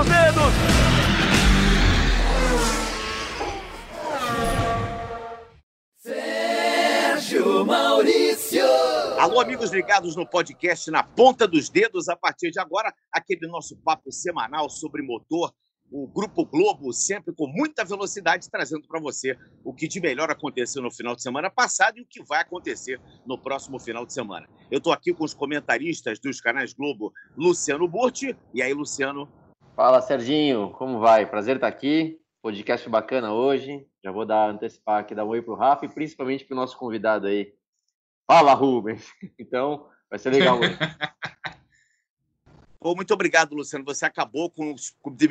dos dedos. Sérgio Maurício. Alô, amigos ligados no podcast Na Ponta dos Dedos. A partir de agora, aquele nosso papo semanal sobre motor o Grupo Globo, sempre com muita velocidade, trazendo para você o que de melhor aconteceu no final de semana passado e o que vai acontecer no próximo final de semana. Eu estou aqui com os comentaristas dos canais Globo, Luciano Burti. E aí, Luciano? Fala, Serginho, como vai? Prazer estar aqui. Podcast bacana hoje. Já vou dar antecipar aqui, dar um oi pro Rafa e principalmente pro nosso convidado aí. Fala, Rubens! Então, vai ser legal hoje. Oh, muito obrigado, Luciano. Você acabou com.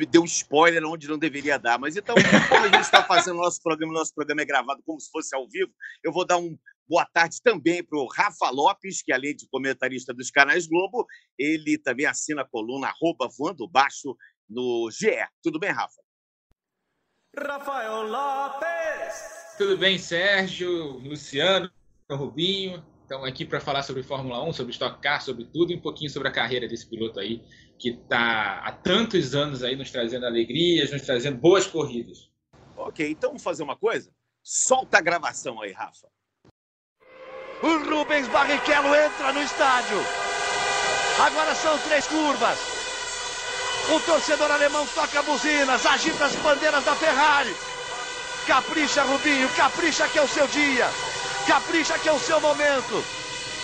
deu spoiler onde não deveria dar. Mas então, como a gente está fazendo nosso programa, nosso programa é gravado como se fosse ao vivo, eu vou dar um boa tarde também para o Rafa Lopes, que além de comentarista dos canais Globo, ele também assina a coluna arroba voando baixo no GE. Tudo bem, Rafa? Rafael Lopes! Tudo bem, Sérgio, Luciano, Rubinho. Estamos aqui para falar sobre Fórmula 1, sobre Stock Car, sobre tudo e um pouquinho sobre a carreira desse piloto aí, que está há tantos anos aí nos trazendo alegrias, nos trazendo boas corridas. Ok, então vamos fazer uma coisa? Solta a gravação aí, Rafa. O Rubens Barrichello entra no estádio. Agora são três curvas. O torcedor alemão toca buzinas, agita as bandeiras da Ferrari. Capricha, Rubinho, capricha que é o seu dia. Capricha que é o seu momento.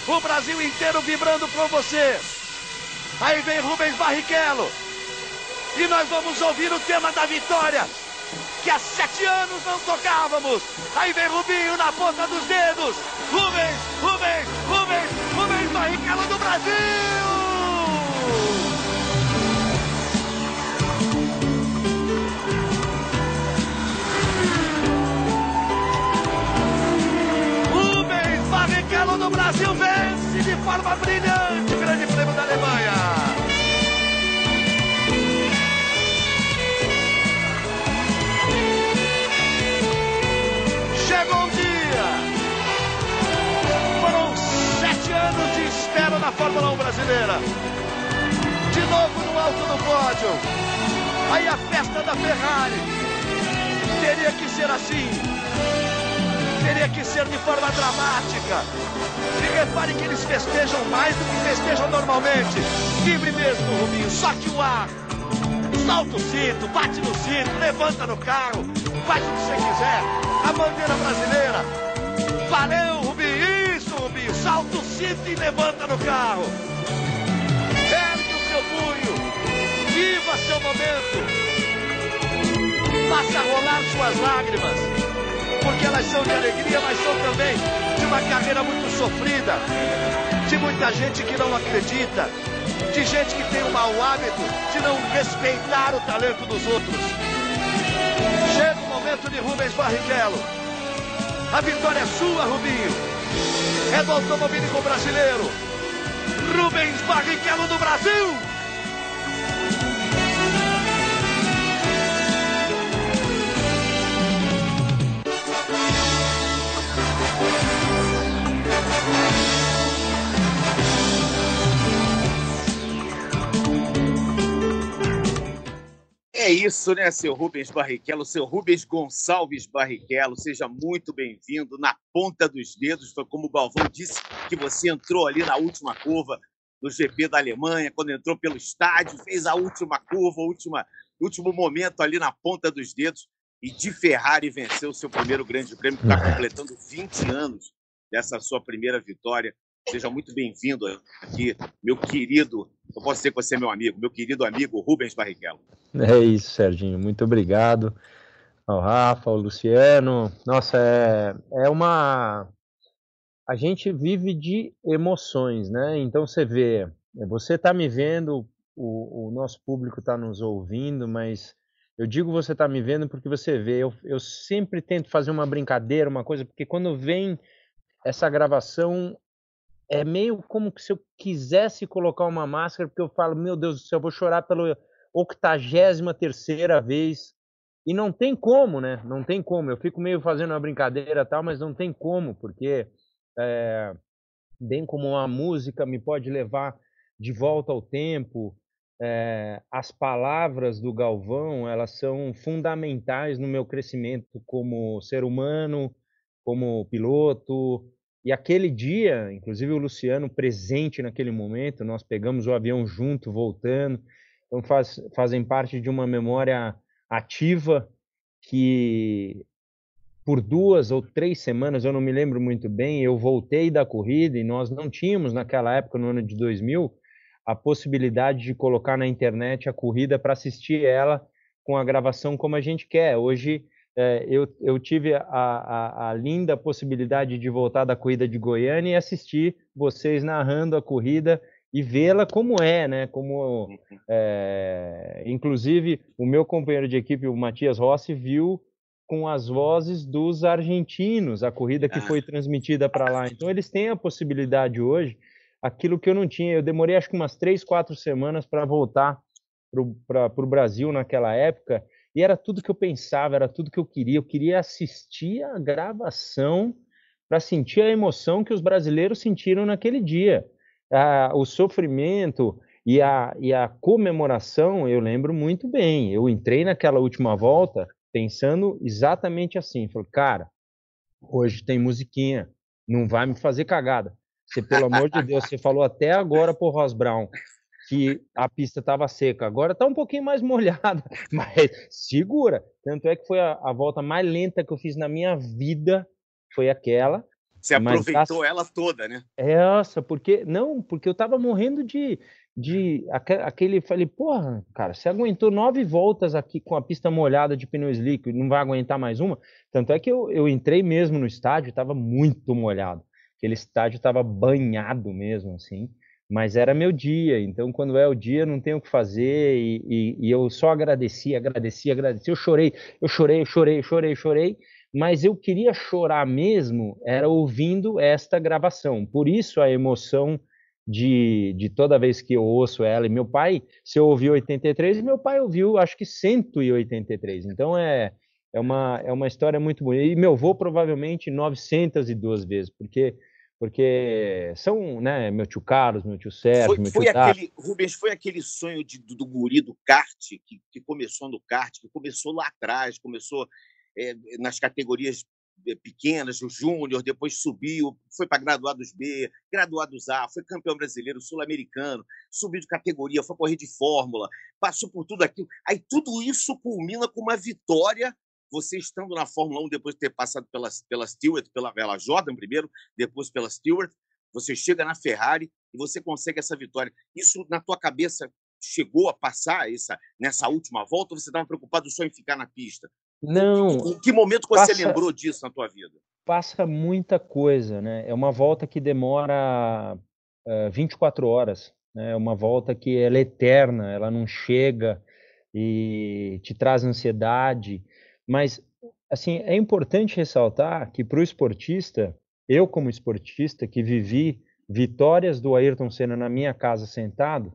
O Brasil inteiro vibrando por você. Aí vem Rubens Barrichello. E nós vamos ouvir o tema da vitória. Que há sete anos não tocávamos. Aí vem Rubinho na ponta dos dedos. Rubens, Rubens, Rubens, Rubens Barrichello do Brasil. Forma brilhante o Grande Prêmio da Alemanha. Chegou um dia. Foram sete anos de espera na Fórmula 1 brasileira. De novo no alto do pódio. Aí a festa da Ferrari. Teria que ser assim teria que ser de forma dramática. E repare que eles festejam mais do que festejam normalmente. Livre mesmo, Rubinho, soque o ar. Solta o cinto, bate no cinto, levanta no carro, faz o que você quiser. A bandeira brasileira. Valeu, Rubinho, isso, Rubinho. Salta o cinto e levanta no carro. Ergue o seu punho. Viva seu momento. Faça rolar suas lágrimas elas são de alegria, mas são também de uma carreira muito sofrida, de muita gente que não acredita, de gente que tem o mau hábito de não respeitar o talento dos outros. Chega o momento de Rubens Barrichello. A vitória é sua, Rubinho. É do automobilismo brasileiro. Rubens Barrichello do Brasil. É isso, né, seu Rubens Barrichello, seu Rubens Gonçalves Barrichello, seja muito bem-vindo na ponta dos dedos. Foi como o Galvão disse que você entrou ali na última curva do GP da Alemanha, quando entrou pelo estádio, fez a última curva, o última, último momento ali na ponta dos dedos e de Ferrari venceu o seu primeiro grande prêmio, está completando 20 anos dessa sua primeira vitória. Seja muito bem-vindo aqui, meu querido. Eu posso dizer que você é meu amigo, meu querido amigo Rubens Barrichello. É isso, Serginho. Muito obrigado ao Rafa, ao Luciano. Nossa, é, é uma. A gente vive de emoções, né? Então você vê, você está me vendo, o, o nosso público está nos ouvindo, mas eu digo você está me vendo porque você vê. Eu, eu sempre tento fazer uma brincadeira, uma coisa, porque quando vem essa gravação é meio como se eu quisesse colocar uma máscara, porque eu falo, meu Deus do céu, eu vou chorar pela octagésima terceira vez. E não tem como, né? Não tem como. Eu fico meio fazendo uma brincadeira tal, mas não tem como, porque é, bem como uma música me pode levar de volta ao tempo, é, as palavras do Galvão elas são fundamentais no meu crescimento como ser humano, como piloto. E aquele dia, inclusive o Luciano presente naquele momento, nós pegamos o avião junto, voltando. Então faz, fazem parte de uma memória ativa que por duas ou três semanas, eu não me lembro muito bem, eu voltei da corrida e nós não tínhamos naquela época, no ano de 2000, a possibilidade de colocar na internet a corrida para assistir ela com a gravação como a gente quer. Hoje é, eu, eu, tive a, a, a, linda possibilidade de voltar da corrida de Goiânia e assistir vocês narrando a corrida e vê-la como é, né? Como, é, inclusive, o meu companheiro de equipe, o Matias Rossi, viu com as vozes dos argentinos a corrida que foi transmitida para lá. Então, eles têm a possibilidade hoje, aquilo que eu não tinha. Eu demorei acho que umas três, quatro semanas para voltar para o Brasil naquela época, e era tudo que eu pensava, era tudo que eu queria. Eu queria assistir a gravação para sentir a emoção que os brasileiros sentiram naquele dia. Ah, o sofrimento e a, e a comemoração, eu lembro muito bem. Eu entrei naquela última volta pensando exatamente assim. Falei, cara, hoje tem musiquinha, não vai me fazer cagada. Você, pelo amor de Deus, você falou até agora pro Ross Brown que a pista estava seca. Agora está um pouquinho mais molhada, mas segura. Tanto é que foi a, a, volta mais lenta que eu fiz na minha vida, foi aquela. Você aproveitou ela toda, né? Essa, porque não, porque eu estava morrendo de de aquele, falei, porra, cara, você aguentou nove voltas aqui com a pista molhada de pneu slick, não vai aguentar mais uma? Tanto é que eu, eu entrei mesmo no estádio, estava muito molhado. Aquele estádio estava banhado mesmo, assim, mas era meu dia. Então, quando é o dia, não tenho o que fazer e, e, e eu só agradeci, agradeci, agradeci. Eu chorei, eu chorei, eu chorei, chorei, chorei, mas eu queria chorar mesmo, era ouvindo esta gravação. Por isso a emoção de, de toda vez que eu ouço ela. E meu pai, se eu ouvi 83, meu pai ouviu acho que 183. Então é, é, uma, é uma história muito bonita. E meu avô provavelmente 902 vezes, porque porque são, né, meu tio Carlos, meu tio Sérgio, foi, meu foi tio aquele, Rubens, foi aquele sonho de, do, do guri do kart, que, que começou no kart, que começou lá atrás, começou é, nas categorias eh, pequenas, o Júnior, depois subiu, foi para graduados B, graduados A, foi campeão brasileiro, sul-americano, subiu de categoria, foi correr de fórmula, passou por tudo aquilo. Aí tudo isso culmina com uma vitória. Você estando na Fórmula 1 depois de ter passado pela, pela Stewart, pela, pela Jordan primeiro, depois pela Stewart, você chega na Ferrari e você consegue essa vitória. Isso na tua cabeça chegou a passar essa, nessa última volta ou você estava preocupado só em ficar na pista? Não. Em que momento você passa, lembrou disso na tua vida? Passa muita coisa, né? É uma volta que demora uh, eh, 24 horas. Né? É uma volta que é eterna, ela não chega e te traz ansiedade. Mas, assim, é importante ressaltar que para o esportista, eu como esportista que vivi vitórias do Ayrton Senna na minha casa sentado,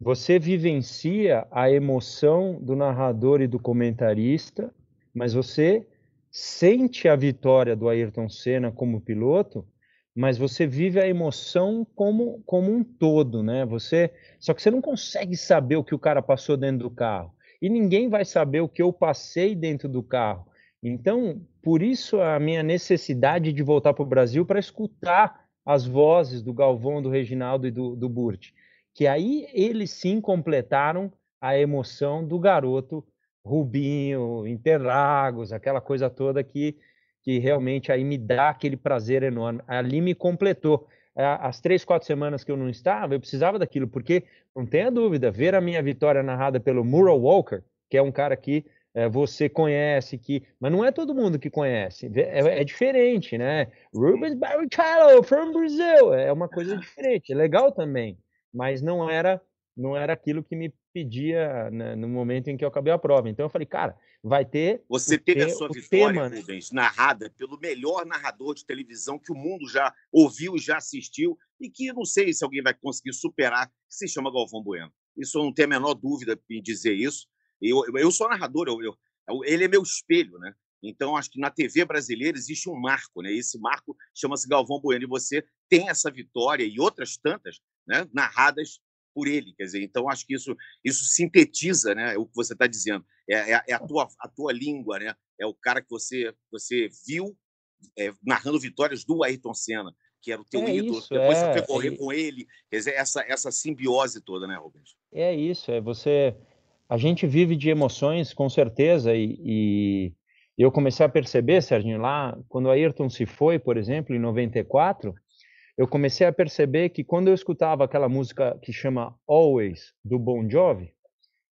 você vivencia a emoção do narrador e do comentarista, mas você sente a vitória do Ayrton Senna como piloto, mas você vive a emoção como, como um todo, né? Você só que você não consegue saber o que o cara passou dentro do carro e ninguém vai saber o que eu passei dentro do carro. Então, por isso a minha necessidade de voltar para o Brasil para escutar as vozes do Galvão, do Reginaldo e do, do Burt que aí eles sim completaram a emoção do garoto Rubinho, Interlagos, aquela coisa toda que, que realmente aí me dá aquele prazer enorme. Ali me completou. As três, quatro semanas que eu não estava, eu precisava daquilo, porque não tenha dúvida, ver a minha vitória narrada pelo Murray Walker, que é um cara que é, você conhece, que mas não é todo mundo que conhece, é, é diferente, né? Rubens Barrichello from Brazil, é uma coisa diferente, é legal também mas não era não era aquilo que me pedia né, no momento em que eu acabei a prova. Então eu falei, cara, vai ter. Você teve a sua vitória, tema, né? Rubens, narrada pelo melhor narrador de televisão que o mundo já ouviu, já assistiu, e que não sei se alguém vai conseguir superar, que se chama Galvão Bueno. Isso eu não tenho a menor dúvida em dizer isso. Eu, eu sou narrador, eu, eu, ele é meu espelho, né? Então, acho que na TV brasileira existe um marco, né? Esse marco chama-se Galvão Bueno, e você tem essa vitória e outras tantas né, narradas por ele. Quer dizer, então acho que isso, isso sintetiza né, o que você está dizendo. É, é, é, a, tua, a tua língua, né? é o cara que você, você viu é, narrando vitórias do Ayrton Senna, que era o teu É ídolo. isso, Depois você é, foi correr com ele. Quer dizer, essa, essa simbiose toda, né, Rubens? É isso, é você. A gente vive de emoções, com certeza, e, e eu comecei a perceber, Serginho, lá, quando o Ayrton se foi, por exemplo, em 94, eu comecei a perceber que quando eu escutava aquela música que chama Always, do Bon Jovi,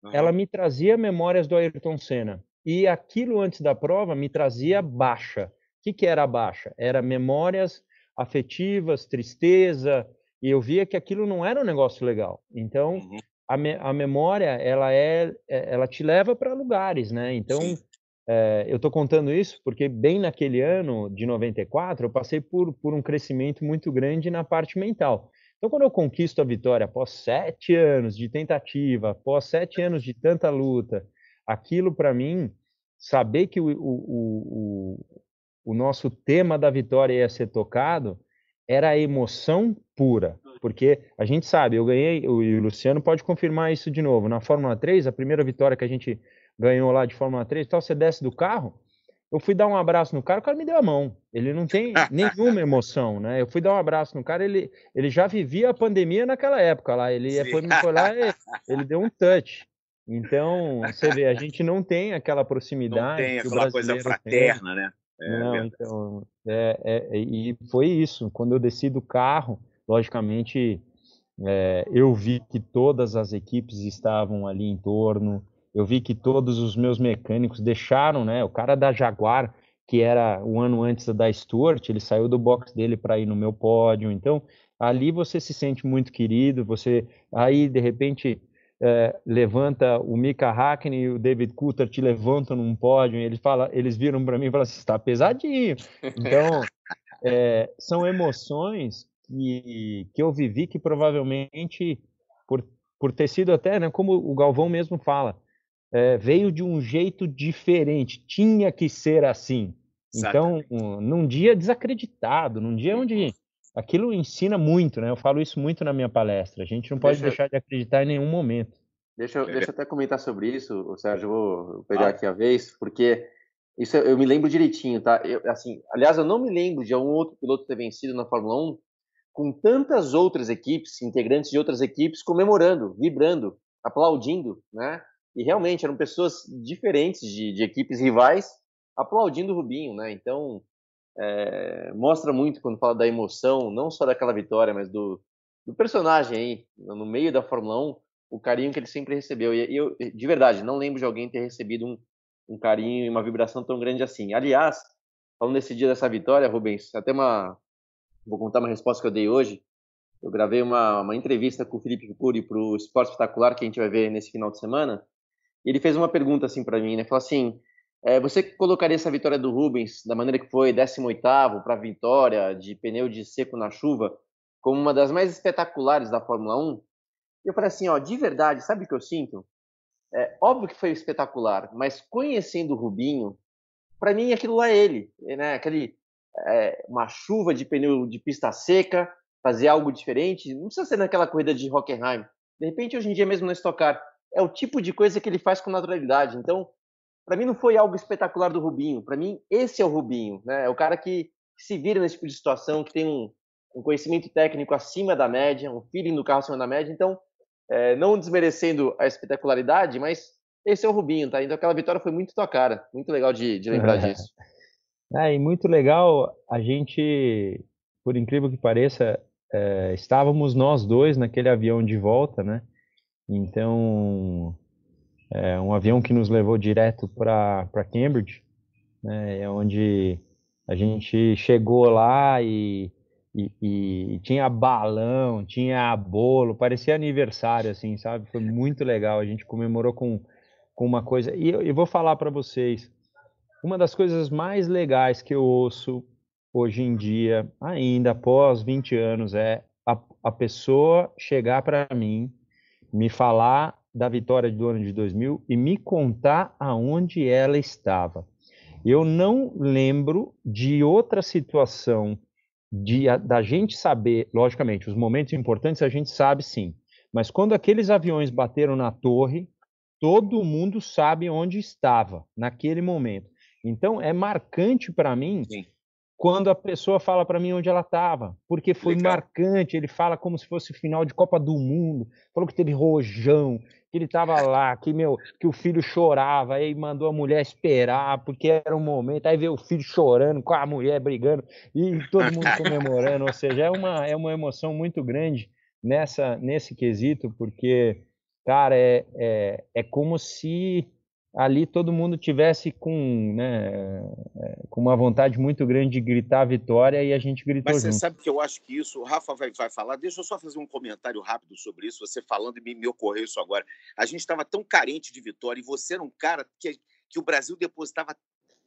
Aham. ela me trazia memórias do Ayrton Senna. E aquilo antes da prova me trazia baixa. O que, que era a baixa? Era memórias afetivas, tristeza, e eu via que aquilo não era um negócio legal. Então, Uhum. a, me- a memória, ela é, é- ela te leva para lugares, né? Então, Sim. É, eu estou contando isso porque bem naquele ano de 94, eu passei por, por um crescimento muito grande na parte mental. Então, quando eu conquisto a vitória após sete anos de tentativa, após sete anos de tanta luta, aquilo para mim, saber que o, o, o, o nosso tema da vitória ia ser tocado, era a emoção pura. Porque a gente sabe, eu ganhei, o- e o Luciano pode confirmar isso de novo. Na Fórmula 3, a primeira vitória que a gente ganhou lá de Fórmula 3, tal, você desce do carro, eu fui dar um abraço no cara, o cara me deu a mão. Ele não tem nenhuma emoção, né? Eu fui dar um abraço no cara, ele, ele já vivia a pandemia naquela época lá. Ele Sim. foi, foi lá e ele deu um touch. Então, você vê, a gente não tem aquela Não proximidade tem que o aquela coisa brasileiro tem. fraterna, né? É, Não, verdade. então, é, é- e foi isso. Quando eu desci do carro, logicamente, é, eu vi que todas as equipes estavam ali em torno. Eu vi que todos os meus mecânicos deixaram, né? O cara da Jaguar, que era um ano antes da Stuart, ele saiu do box dele para ir no meu pódio. Então, ali você se sente muito querido. Você aí de repente é, levanta o Mika Hakkinen e o David Coulter te levantam num pódio e eles fala, eles viram para mim e falam assim, está pesadinho. Então, é, são emoções que, que eu vivi que provavelmente, por, por ter sido até, né, como o Galvão mesmo fala, é, veio de um jeito diferente, tinha que ser assim. Então, um- num dia desacreditado, num dia onde aquilo ensina muito, né? Eu falo isso muito na minha palestra. A gente não pode Deixa deixar de acreditar em nenhum momento. Deixa eu, deixa eu até comentar sobre isso, o Sérgio, vou pegar Ah. aqui a vez, porque isso eu eu me lembro direitinho, tá? Eu, assim, aliás, eu não me lembro de algum outro piloto ter vencido na Fórmula 1 com tantas outras equipes, integrantes de outras equipes, comemorando, vibrando, aplaudindo, né? E realmente eram pessoas diferentes de, de equipes rivais aplaudindo o Rubinho, né? Então, é, mostra muito quando fala da emoção, não só daquela vitória, mas do, do personagem aí, no meio da Fórmula 1, o carinho que ele sempre recebeu. E eu, de verdade, não lembro de alguém ter recebido um, um carinho e uma vibração tão grande assim. Aliás, falando desse dia dessa vitória, Rubens, até uma. Vou contar uma resposta que eu dei hoje. Eu gravei uma, uma entrevista com o Felipe Cury para o Esporte Espetacular, que a gente vai ver nesse final de semana. Ele fez uma pergunta assim para mim, né? Falou assim: é, você colocaria essa vitória do Rubens, da maneira que foi, 18 para vitória, de pneu de seco na chuva, como uma das mais espetaculares da Fórmula 1? E eu falei assim: ó, de verdade, sabe o que eu sinto? É óbvio que foi espetacular, mas conhecendo o Rubinho, para mim aquilo lá é ele, né? Aquele é, uma chuva de pneu de pista seca, fazer algo diferente, não precisa ser naquela corrida de Hockenheim. De repente, hoje em dia mesmo na Stock Car, é o tipo de coisa que ele faz com naturalidade. Então, para mim não foi algo espetacular do Rubinho. Para mim, esse é o Rubinho, né? É o cara que, que se vira nesse tipo de situação, que tem um, um conhecimento técnico acima da média, um feeling do carro acima da média. Então, é, não desmerecendo a espetacularidade, mas esse é o Rubinho, tá? Então aquela vitória foi muito tua cara. Muito legal de, de lembrar disso. É, e muito legal, a gente, por incrível que pareça, é, estávamos nós dois naquele avião de volta, né? Então, é um avião que nos levou direto para Cambridge, né? É onde a gente chegou lá e, e, e tinha balão, tinha bolo, parecia aniversário, assim, sabe? Foi muito legal. A gente comemorou com, com uma coisa. E eu, eu vou falar para vocês, uma das coisas mais legais que eu ouço hoje em dia, ainda após 20 anos, é a, a pessoa chegar para mim, me falar da vitória do ano de 2000 e me contar aonde ela estava. Eu não lembro de outra situação de, da gente saber, logicamente, os momentos importantes a gente sabe sim, Mas quando aqueles aviões bateram na torre, todo mundo sabe onde estava naquele momento. Então é marcante para mim Sim. Quando a pessoa fala para mim onde ela estava, porque foi Legal. marcante. Ele fala como se fosse final de Copa do Mundo, falou que teve rojão, que ele estava lá, que meu, que o filho chorava, aí mandou a mulher esperar porque era um momento, aí veio o filho chorando com a mulher brigando e todo mundo comemorando, ou seja, é uma é uma emoção muito grande nessa nesse quesito, porque cara, é, é, é como se ali todo mundo tivesse com, né, é, com uma vontade muito grande de gritar vitória e a gente gritou Mas você sabe que eu acho que isso, o Rafa vai, vai falar, deixa eu só fazer um comentário rápido sobre isso, você falando e me, me ocorreu isso agora. A gente estava tão carente de vitória e você era um cara que, que o Brasil depositava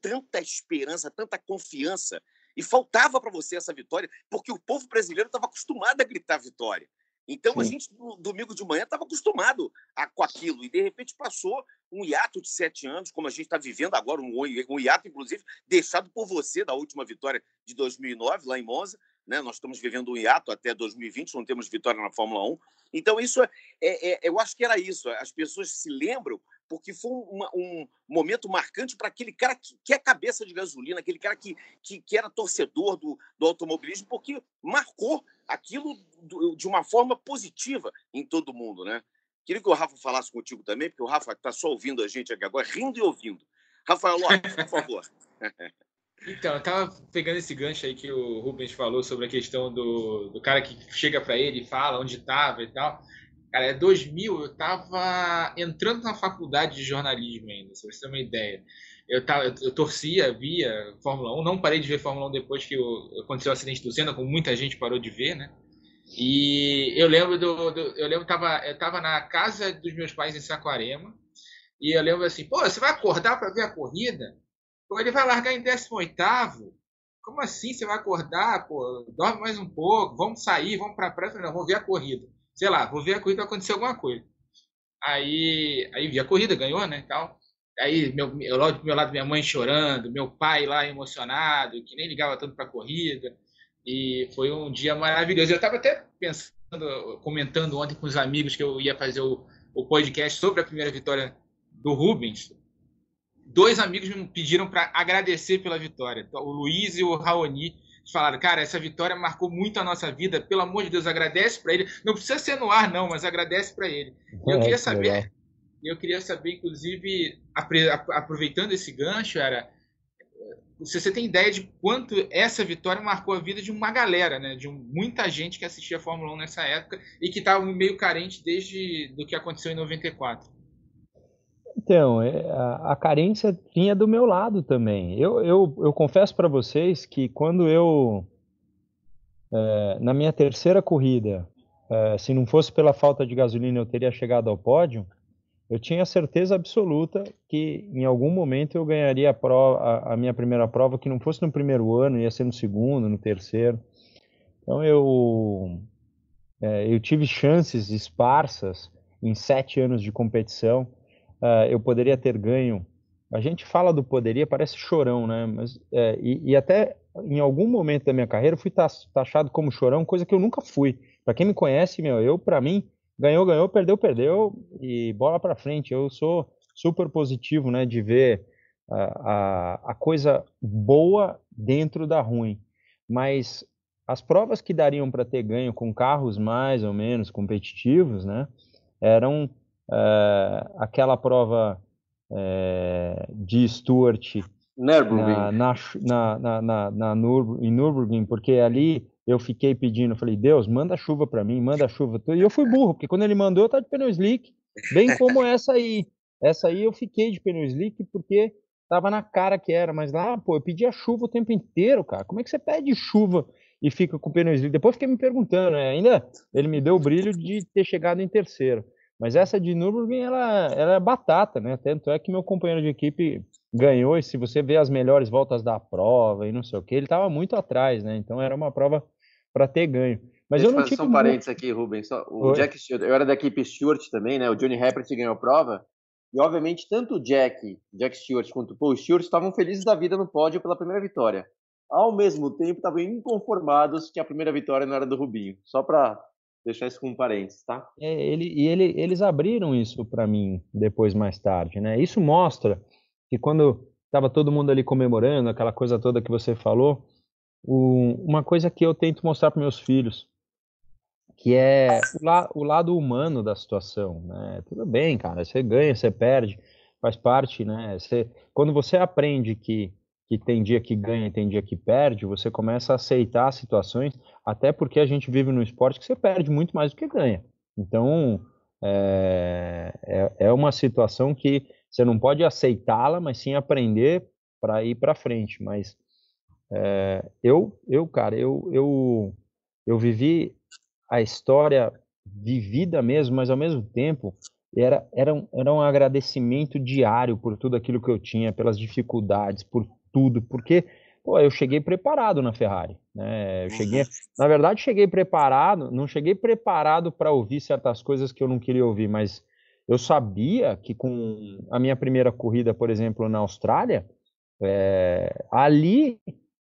tanta esperança, tanta confiança e faltava para você essa vitória porque o povo brasileiro estava acostumado a gritar vitória. Então Sim. a gente, no domingo de manhã, estava acostumado a, com aquilo. E de repente passou um hiato de sete anos, como a gente está vivendo agora, um, um hiato, inclusive, deixado por você da última vitória de 2009, lá em Monza. Né? Nós estamos vivendo um hiato até 2020, não temos vitória na Fórmula 1. Então, isso é, é, é eu acho que era isso. As pessoas se lembram porque foi uma, um momento marcante para aquele cara que, que é cabeça de gasolina, aquele cara que, que, que era torcedor do, do automobilismo, porque marcou aquilo de uma forma positiva em todo mundo, né? Queria que o Rafa falasse contigo também, porque o Rafa está só ouvindo a gente aqui agora, rindo e ouvindo. Rafael Lopes, por favor. Então, eu estava pegando esse gancho aí que o Rubens falou sobre a questão do, do cara que chega para ele e fala onde estava e tal. Cara, é 2000, eu estava entrando na faculdade de jornalismo ainda, se você ter uma ideia. Eu, tava, eu torcia, via Fórmula 1, não parei de ver Fórmula 1 depois que aconteceu o acidente do Senna, como muita gente parou de ver, né? E eu lembro do, do eu lembro tava eu tava na casa dos meus pais em Saquarema e eu lembro assim, pô, você vai acordar para ver a corrida? Pô, ele vai largar em 18 Como assim você vai acordar? Pô, dorme mais um pouco, vamos sair, vamos para a praia. Não, vamos ver a corrida. Sei lá, vou ver a corrida, vai acontecer alguma coisa. Aí, aí vi a corrida, ganhou, né, tal. Aí, meu, eu, do meu lado, minha mãe chorando, meu pai lá emocionado, que nem ligava tanto para a corrida. E foi um dia maravilhoso. Eu estava até pensando, comentando ontem com os amigos que eu ia fazer o, o podcast sobre a primeira vitória do Rubens. Dois amigos me pediram para agradecer pela vitória. O Luiz e o Raoni falaram, cara, essa vitória marcou muito a nossa vida. Pelo amor de Deus, agradece para ele. Não precisa ser no ar, não, mas agradece para ele. Eu queria saber, eu queria saber, inclusive, aproveitando esse gancho, era se você tem ideia de quanto essa vitória marcou a vida de uma galera, né? De muita gente que assistia a Fórmula 1 nessa época e que estava meio carente desde do que aconteceu em 94. Então, é, a, a carência vinha do meu lado também. Eu, eu, eu confesso para vocês que quando eu, é, na minha terceira corrida, é, se não fosse pela falta de gasolina eu teria chegado ao pódio, eu tinha certeza absoluta que em algum momento eu ganharia a, prova, a, a, minha primeira prova, que não fosse no primeiro ano, ia ser no segundo, no terceiro. Então eu, é, eu tive chances esparsas em sete anos de competição. Uh, eu poderia ter ganho. A gente fala do poderia, parece chorão, né? Mas, é, e, e, até em algum momento da minha carreira eu fui taxado como chorão, coisa que eu nunca fui. Para quem me conhece, meu, eu, para mim, ganhou, ganhou, perdeu, perdeu e bola para frente. Eu sou super positivo, né, de ver a, a, a, coisa boa dentro da ruim. Mas as provas que dariam para ter ganho com carros mais ou menos competitivos, né, eram é, aquela prova é, de Stuart na, na, na, na, na em Nürburgring, porque ali eu fiquei pedindo, falei, Deus, manda chuva para mim, manda chuva. E eu fui burro, porque quando ele mandou, eu tava de pneu slick, bem como essa aí. Essa aí eu fiquei de pneu slick porque tava na cara que era, mas lá, pô, eu pedi a chuva o tempo inteiro, cara. Como é que você pede chuva e fica com o pneu slick? Depois fiquei me perguntando, né? Ainda ele me deu o brilho de ter chegado em terceiro. Mas essa de Nürburgring, ela, ela é batata, né? Tanto é que meu companheiro de equipe ganhou, e se você vê as melhores voltas da prova e não sei o que, ele estava muito atrás, né? Então era uma prova para ter ganho. Mas Deixa eu não tive. Só um parênteses aqui, Rubens. O Oi? Jack Stewart, eu era da equipe Stewart também, né? O Johnny Herbert ganhou a prova. E, obviamente, tanto o Jack, Jack Stewart, quanto o Paul Stewart estavam felizes da vida no pódio pela primeira vitória. Ao mesmo tempo, estavam inconformados que a primeira vitória não era do Rubinho. Só para deixar isso com um parênteses, tá? É, ele, e ele, eles abriram isso para mim depois, mais tarde, né? Isso mostra que quando estava todo mundo ali comemorando, aquela coisa toda que você falou, o, uma coisa que eu tento mostrar para meus filhos, que é o, la, o, lado humano da situação, né? Tudo bem, cara, você ganha, você perde, faz parte, né? Você, quando você aprende que que tem dia que ganha e tem dia que perde, você começa a aceitar situações, até porque a gente vive num esporte que você perde muito mais do que ganha. Então, é, é, é uma situação que você não pode aceitá-la, mas sim aprender para ir para frente. Mas é, eu, eu, cara, eu, eu, eu vivi a história vivida mesmo, mas ao mesmo tempo era, era, um, era um agradecimento diário por tudo aquilo que eu tinha, pelas dificuldades, por tudo, porque pô, eu cheguei preparado na Ferrari, né? Eu cheguei, na verdade, cheguei preparado, não cheguei preparado para ouvir certas coisas que eu não queria ouvir, mas eu sabia que com a minha primeira corrida, por exemplo, na Austrália, é, ali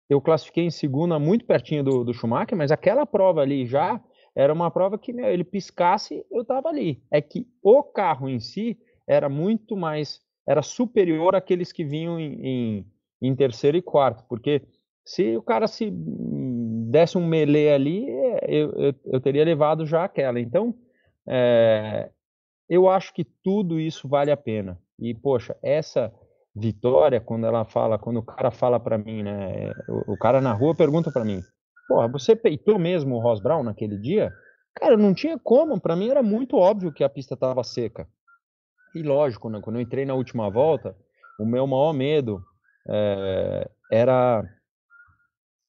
eu classifiquei em segunda, muito pertinho do, do Schumacher, mas aquela prova ali já era uma prova que meu, ele piscasse, eu estava ali. É que o carro em si era muito mais, era superior àqueles que vinham em, em em terceiro e quarto, porque se o cara se desse um melee ali, eu, eu, eu teria levado já aquela. Então, é, eu acho que tudo isso vale a pena. E, poxa, essa vitória, quando ela fala, quando o cara fala para mim, né, o, o, cara na rua pergunta para mim, porra, você peitou mesmo o Ross Brown naquele dia? Cara, não tinha como, para mim era muito óbvio que a pista estava seca. E lógico, né, quando eu entrei na última volta, o meu maior medo é, era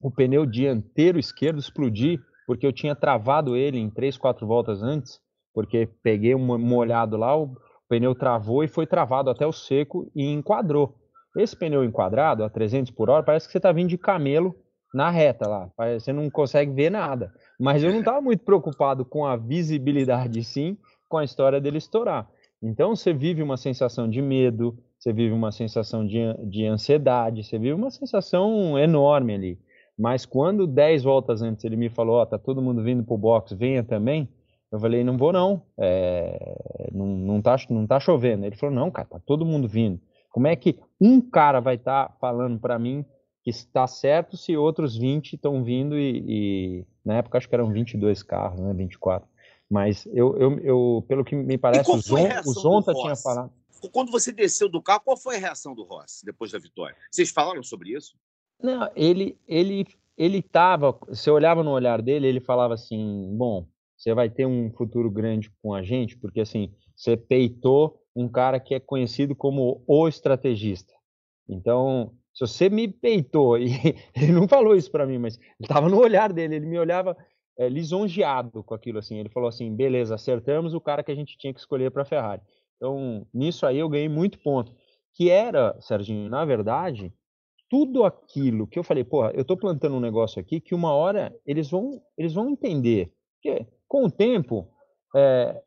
o pneu dianteiro esquerdo explodir, porque eu tinha travado ele em três, quatro voltas antes, porque peguei um molhado lá, o pneu travou e foi travado até o seco e enquadrou. Esse pneu enquadrado a 300 por hora parece que você está vindo de camelo na reta lá, você não consegue ver nada. Mas eu não estava muito preocupado com a visibilidade, sim, com a história dele estourar. Então você vive uma sensação de medo, você vive uma sensação de, de ansiedade, você vive uma sensação enorme ali. Mas quando 10 voltas antes ele me falou, ó, oh, tá todo mundo vindo pro box, venha também, eu falei, não vou não, é, não, não, tá, não tá chovendo. Ele falou, não, cara, tá todo mundo vindo. Como é que um cara vai estar tá falando para mim que está certo se outros 20 estão vindo e, e, na época acho que eram 22 carros, né, 24. Mas eu, eu, eu pelo que me parece, o, Zon, o Zonta tinha falado. Quando você desceu do carro, qual foi a reação do Ross depois da vitória? Vocês falaram sobre isso? Não, ele ele ele estava. Você olhava no olhar dele, ele falava assim: bom, você vai ter um futuro grande com a gente, porque assim você peitou um cara que é conhecido como o estrategista. Então, se você me peitou e ele não falou isso para mim, mas ele estava no olhar dele, ele me olhava é, lisonjeado com aquilo assim. Ele falou assim: beleza, acertamos o cara que a gente tinha que escolher para Ferrari. Então, nisso aí eu ganhei muito ponto. Que era, Serginho, na verdade, tudo aquilo que eu falei, porra, eu estou plantando um negócio aqui que uma hora eles vão, eles vão entender. Porque com o tempo, é,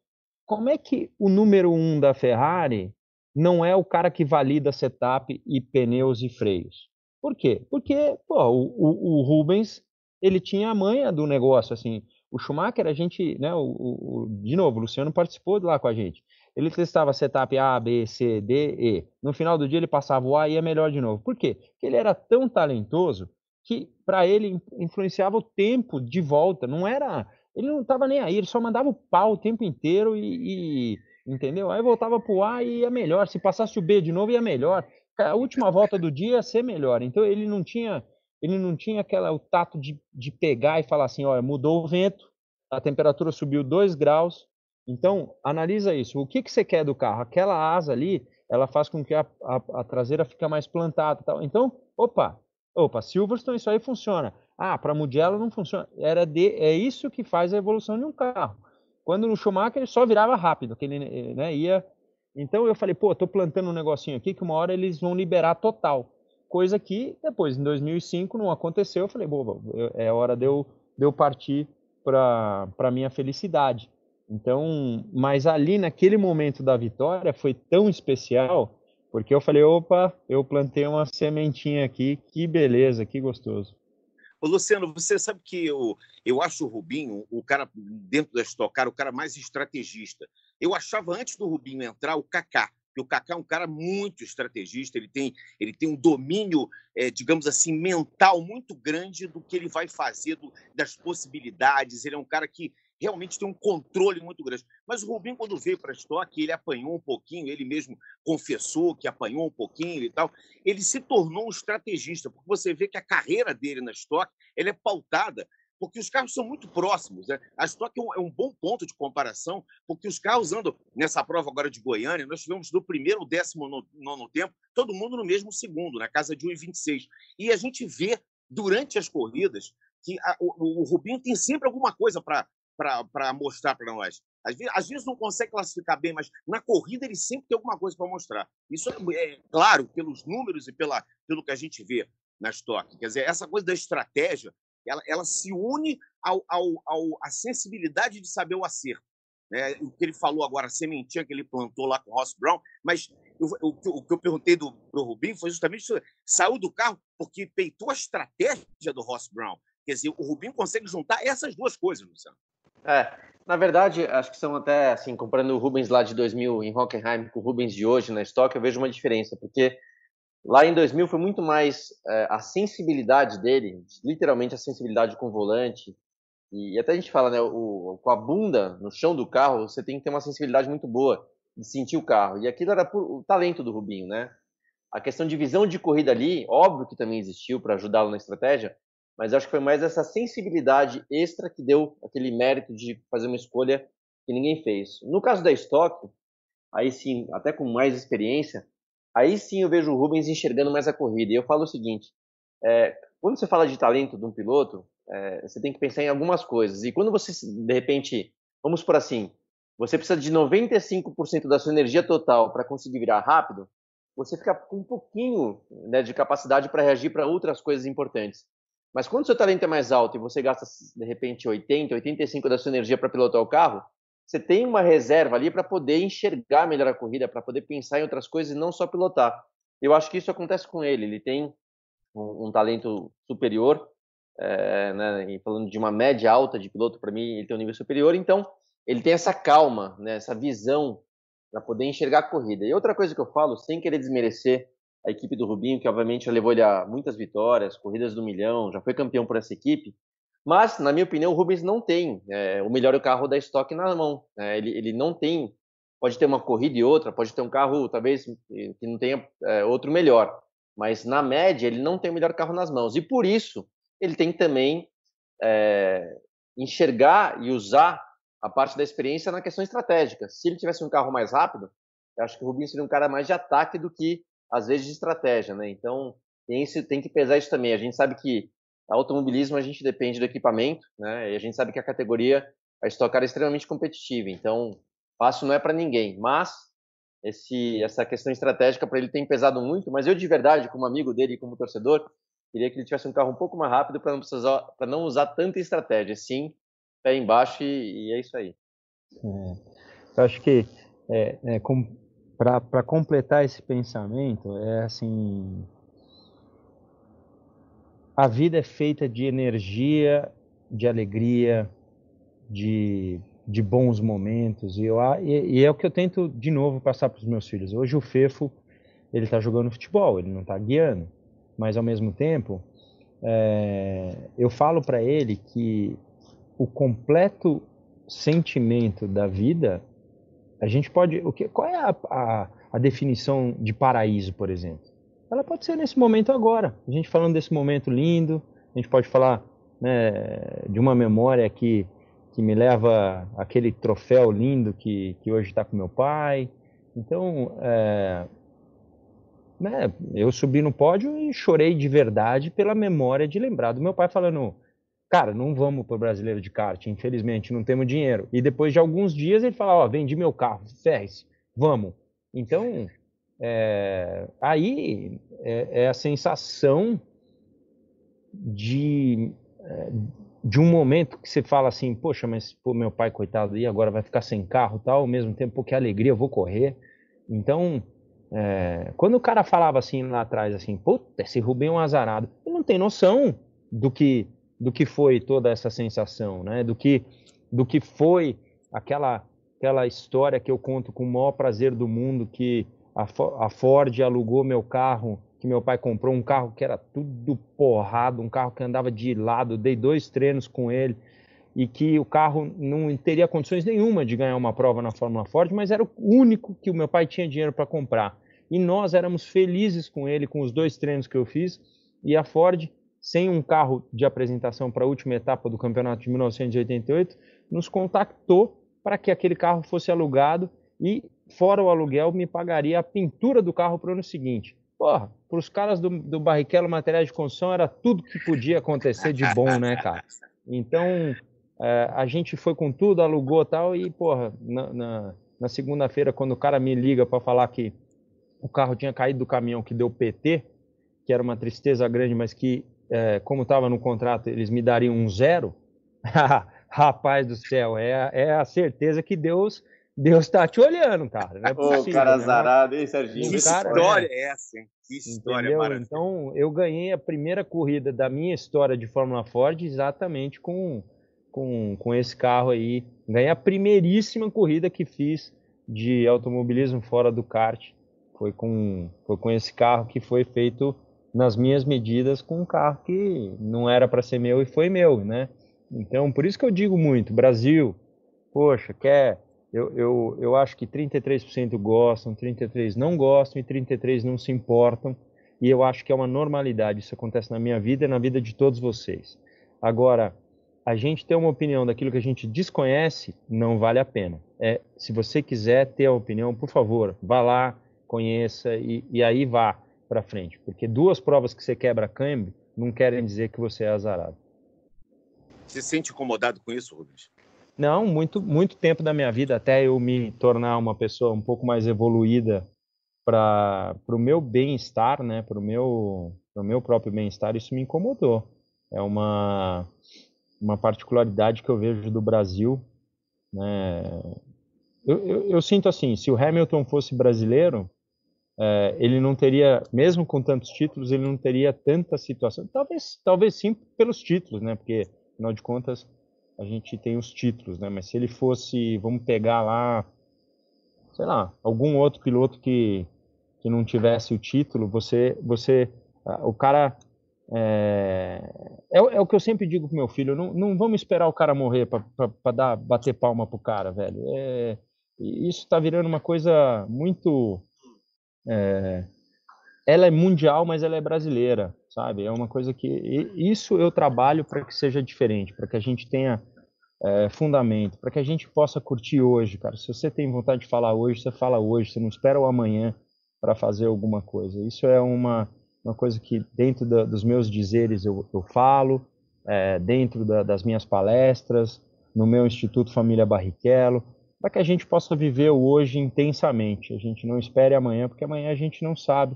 como é que o número um da Ferrari não é o cara que valida setup e pneus e freios? Por quê? Porque pô, o, o, o Rubens ele tinha a manha do negócio, assim. O Schumacher, a gente, né, o, o, de novo, o Luciano participou lá com a gente. Ele testava setup A, B, C, D, E. No final do dia ele passava o A e ia melhor de novo. Por quê? Porque ele era tão talentoso que para ele influenciava o tempo de volta. Não era. Ele não estava nem aí, ele só mandava o pau o tempo inteiro e. e entendeu? Aí voltava pro A e ia melhor. Se passasse o B de novo, ia melhor. A última volta do dia ia ser melhor. Então ele não tinha. Ele não tinha aquela, o tato de, de pegar e falar assim, olha, mudou o vento, a temperatura subiu 2 graus, então, analisa isso. O que, que você quer do carro? Aquela asa ali, ela faz com que a, a, a traseira fique mais plantada. Tal. Então, opa, opa, Silverstone, isso aí funciona. Ah, para Mugello não funciona. Era de, é isso que faz a evolução de um carro. Quando no Schumacher ele só virava rápido, que ele né, ia. Então eu falei, pô, tô plantando um negocinho aqui que uma hora eles vão liberar total. Coisa que depois, em 2005, não aconteceu. Eu falei, boba, é hora de eu, de eu partir para a minha felicidade. Então, mas ali naquele momento da vitória foi tão especial, porque eu falei, opa, eu plantei uma sementinha aqui, que beleza, que gostoso. Ô, Luciano, você sabe que eu, eu acho o Rubinho, o cara dentro da Stock Car, o cara mais estrategista. Eu achava antes do Rubinho entrar o Kaká, que o Kaká é um cara muito estrategista, ele tem, ele tem um domínio, é, digamos assim, mental muito grande do que ele vai fazer, do, das possibilidades. Ele é um cara que realmente tem um controle muito grande. Mas o Rubinho, quando veio para Stock, ele apanhou um pouquinho, ele mesmo confessou que apanhou um pouquinho e tal. Ele se tornou um estrategista, porque você vê que a carreira dele na Stock ele é pautada porque os carros são muito próximos. Né? A Stock é um, é um, bom ponto de comparação, porque os carros andam nessa prova agora de Goiânia, nós tivemos do primeiro ao décimo nono tempo, todo mundo no mesmo segundo, na casa de 1,26. E a gente vê, durante as corridas, que a, o, o Rubinho tem sempre alguma coisa para para mostrar para nós. Às vezes, às vezes, não consegue classificar bem, mas na corrida ele sempre tem alguma coisa para mostrar. Isso é, é, claro pelos números e pela, pelo que a gente vê na estoque. Quer dizer, essa coisa da estratégia, ela, ela se une ao, ao, ao, à sensibilidade de saber o acerto. Né? O que ele falou agora, a sementinha que ele plantou lá com o Ross Brown, mas eu, o, o, que eu perguntei do, pro Rubinho foi justamente isso. Saiu do carro porque peitou a estratégia do Ross Brown. Quer dizer, o Rubinho consegue juntar essas duas coisas, Luciano. É, na verdade, acho que são até, assim, comparando o Rubens lá de 2000 em Hockenheim com o Rubens de hoje na Stock, eu vejo uma diferença, porque lá em 2000 foi muito mais é, a sensibilidade dele, literalmente a sensibilidade com o volante, e, até a gente fala, né, o, com a bunda no chão do carro, você tem que ter uma sensibilidade muito boa de sentir o carro, e aquilo era por, o talento do Rubinho, né? A questão de visão de corrida ali, óbvio que também existiu para ajudá-lo na estratégia, mas acho que foi mais essa sensibilidade extra que deu aquele mérito de fazer uma escolha que ninguém fez. No caso da Stock, aí sim, até com mais experiência, aí sim eu vejo o Rubens enxergando mais a corrida. E eu falo o seguinte: é, quando você fala de talento de um piloto, é, você tem que pensar em algumas coisas. E quando você, de repente, vamos por assim, você precisa de 95% da sua energia total para conseguir virar rápido, você fica com um pouquinho né, de capacidade para reagir para outras coisas importantes. Mas quando seu talento é mais alto e você gasta, de repente, 80, 85 da sua energia para pilotar o carro, você tem uma reserva ali para poder enxergar melhor a corrida, para poder pensar em outras coisas e não só pilotar. Eu acho que isso acontece com ele. Ele tem um, um talento superior, é, né, e falando de uma média alta de piloto, para mim, ele tem um nível superior, então ele tem essa calma, né, essa visão para poder enxergar a corrida. E outra coisa que eu falo, sem querer desmerecer a equipe do Rubinho, que obviamente já levou ele a muitas vitórias, corridas do milhão, já foi campeão por essa equipe. Mas, na minha opinião, o Rubens não tem é, o melhor carro da estoque na mão. É, ele, ele não tem, pode ter uma corrida e outra, pode ter um carro talvez que não tenha é, outro melhor. Mas, na média, ele não tem o melhor carro nas mãos. E por isso, ele tem também é, enxergar e usar a parte da experiência na questão estratégica. Se ele tivesse um carro mais rápido, eu acho que o Rubinho seria um cara mais de ataque do que às vezes de estratégia, né? Então tem, tem que pesar isso também. A gente sabe que automobilismo a gente depende do equipamento, né? E a gente sabe que a categoria a Stock Car é extremamente competitiva. Então fácil não é para ninguém, mas esse, essa questão estratégica para ele tem pesado muito. Mas eu de verdade, como amigo dele, como torcedor, queria que ele tivesse um carro um pouco mais rápido para não precisar, para não usar tanta estratégia. Sim, pé embaixo e, e é isso aí. É. Eu acho que é, é, como para completar esse pensamento, é assim: a vida é feita de energia, de alegria, de, de bons momentos, e, eu, e, e é o que eu tento de novo passar para os meus filhos. Hoje o Fefo ele está jogando futebol, ele não está guiando, mas ao mesmo tempo é, eu falo para ele que o completo sentimento da vida a gente pode. O que, qual é a, a, a, definição de paraíso, por exemplo? Ela pode ser nesse momento agora. A gente falando desse momento lindo, a gente pode falar né, de uma memória que, que me leva aquele troféu lindo que, que hoje está com meu pai. Então, é, né, eu subi no pódio e chorei de verdade pela memória de lembrar do meu pai falando cara, não vamos para o brasileiro de kart, infelizmente, não temos dinheiro. E depois de alguns dias ele fala, ó, vendi meu carro, ferre vamos. Então, é, aí é, é, a sensação de, é, de um momento que você fala assim, poxa, mas pô, meu pai, coitado, aí agora vai ficar sem carro tal, ao mesmo tempo, pô, que alegria, eu vou correr. Então, é, quando o cara falava assim lá atrás, assim, puta, esse Rubem é um azarado, ele não tem noção do que do que foi toda essa sensação, né? Do que do que foi aquela aquela história que eu conto com o maior prazer do mundo que a, Ford alugou meu carro, que meu pai comprou um carro que era tudo porrado, um carro que andava de lado, dei dois treinos com ele e que o carro não teria condições nenhuma de ganhar uma prova na Fórmula Ford, mas era o único que o meu pai tinha dinheiro para comprar. E nós éramos felizes com ele, com os dois treinos que eu fiz, e a Ford, sem um carro de apresentação para a última etapa do campeonato de 1988, nos contactou para que aquele carro fosse alugado e, fora o aluguel, me pagaria a pintura do carro para o ano seguinte. Porra, para os caras do, do Barrichello Materiais de Construção era tudo que podia acontecer de bom, né, cara? Então, é, a gente foi com tudo, alugou tal, e, porra, na, na, na segunda-feira, quando o cara me liga para falar que o carro tinha caído do caminhão que deu PT, que era uma tristeza grande, mas que, é, como estava no contrato, eles me dariam um zero. Rapaz do céu, é, é a certeza que Deus Deus está te olhando, cara. Não é possível, cara né? azarado, hein, Serginho? Que cara, história é essa, hein? Que história Entendeu? maravilhosa. Então, eu ganhei a primeira corrida da minha história de Fórmula Ford exatamente com, com, com esse carro aí. Ganhei a primeiríssima corrida que fiz de automobilismo fora do kart. Foi com, foi com esse carro que foi feito nas minhas medidas com um carro que não era para ser meu e foi meu, né? Então, por isso que eu digo muito, Brasil, poxa, quer eu, eu, eu acho que 33% gostam, 33% não gostam e 33% não se importam. E eu acho que é uma normalidade. Isso acontece na minha vida e na vida de todos vocês. Agora, a gente ter uma opinião daquilo que a gente desconhece não vale a pena. É, se você quiser ter a opinião, por favor, vá lá, conheça e, e aí vá para frente. Porque duas provas que você quebra câmbio não querem dizer que você é azarado. Você se sente incomodado com isso, Rubens? Não, muito, muito tempo da minha vida, até eu me tornar uma pessoa um pouco mais evoluída para o meu bem-estar, né, para o meu, meu próprio bem-estar, isso me incomodou. É uma, uma particularidade que eu vejo do Brasil. Né? Eu, eu, eu sinto assim, se o Hamilton fosse brasileiro, é, ele não teria, mesmo com tantos títulos, ele não teria tanta situação. Talvez, talvez sim pelos títulos, né? Porque, afinal de contas, a gente tem os títulos, né? Mas se ele fosse, vamos pegar lá, sei lá, algum outro piloto que, que não tivesse o título, você, você, o cara é, é, é, o que eu sempre digo pro meu filho, não, não vamos esperar o cara morrer para dar bater palma pro cara, velho. É, isso está virando uma coisa muito é, ela é mundial, mas ela é brasileira, sabe? É uma coisa que isso eu trabalho para que seja diferente, para que a gente tenha é, fundamento, para que a gente possa curtir hoje, cara. Se você tem vontade de falar hoje, você fala hoje, você não espera o amanhã para fazer alguma coisa. Isso é uma, uma coisa que dentro da, dos meus dizeres eu, eu falo, é, dentro da, das minhas palestras, no meu Instituto Família Barrichello, para que a gente possa viver o hoje intensamente. A gente não espere amanhã, porque amanhã a gente não sabe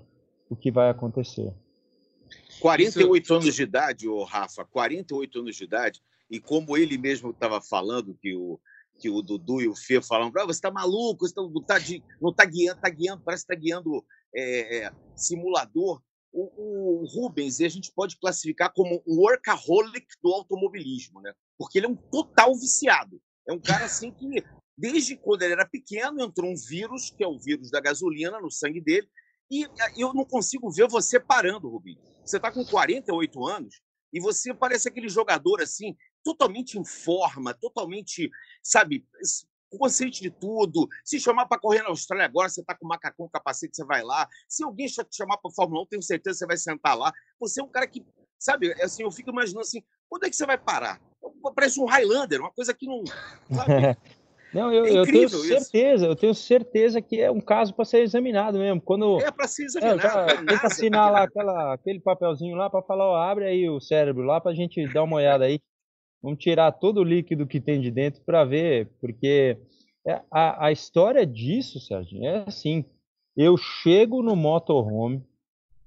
o que vai acontecer. 48 Isso... anos de idade, ô Rafa, 48 anos de idade, e como ele mesmo estava falando, que o, que o Dudu e o Fê falam, ah, você está maluco, você tá, não está tá guiando, tá guiando, parece que está guiando é, é, simulador. O, o, Rubens, a gente pode classificar como um workaholic do automobilismo, né? porque ele é um total viciado. É um cara assim que, desde quando ele era pequeno, entrou um vírus, que é o vírus da gasolina, no sangue dele, e eu não consigo ver você parando, Rubinho. Você está com 48 anos e você parece aquele jogador assim, totalmente em forma, totalmente, sabe, consciente de tudo. Se chamar para correr na Austrália agora, você está com macacão, capacete, você vai lá. Se alguém te chamar para Fórmula 1, tenho certeza que você vai sentar lá. Você é um cara que, sabe, é assim, eu fico imaginando assim, quando é que você vai parar? Parece um Highlander, uma coisa que não. Sabe? Não, eu, é eu tenho certeza, isso. eu tenho certeza que é um caso para ser examinado mesmo. Quando é para ser examinado. É, tem que assinar lá aquela, aquele papelzinho lá para falar, ó, abre aí o cérebro lá para a gente dar uma olhada aí. Vamos tirar todo o líquido que tem de dentro para ver, porque é, a, a história disso, Sérgio, é assim. Eu chego no motorhome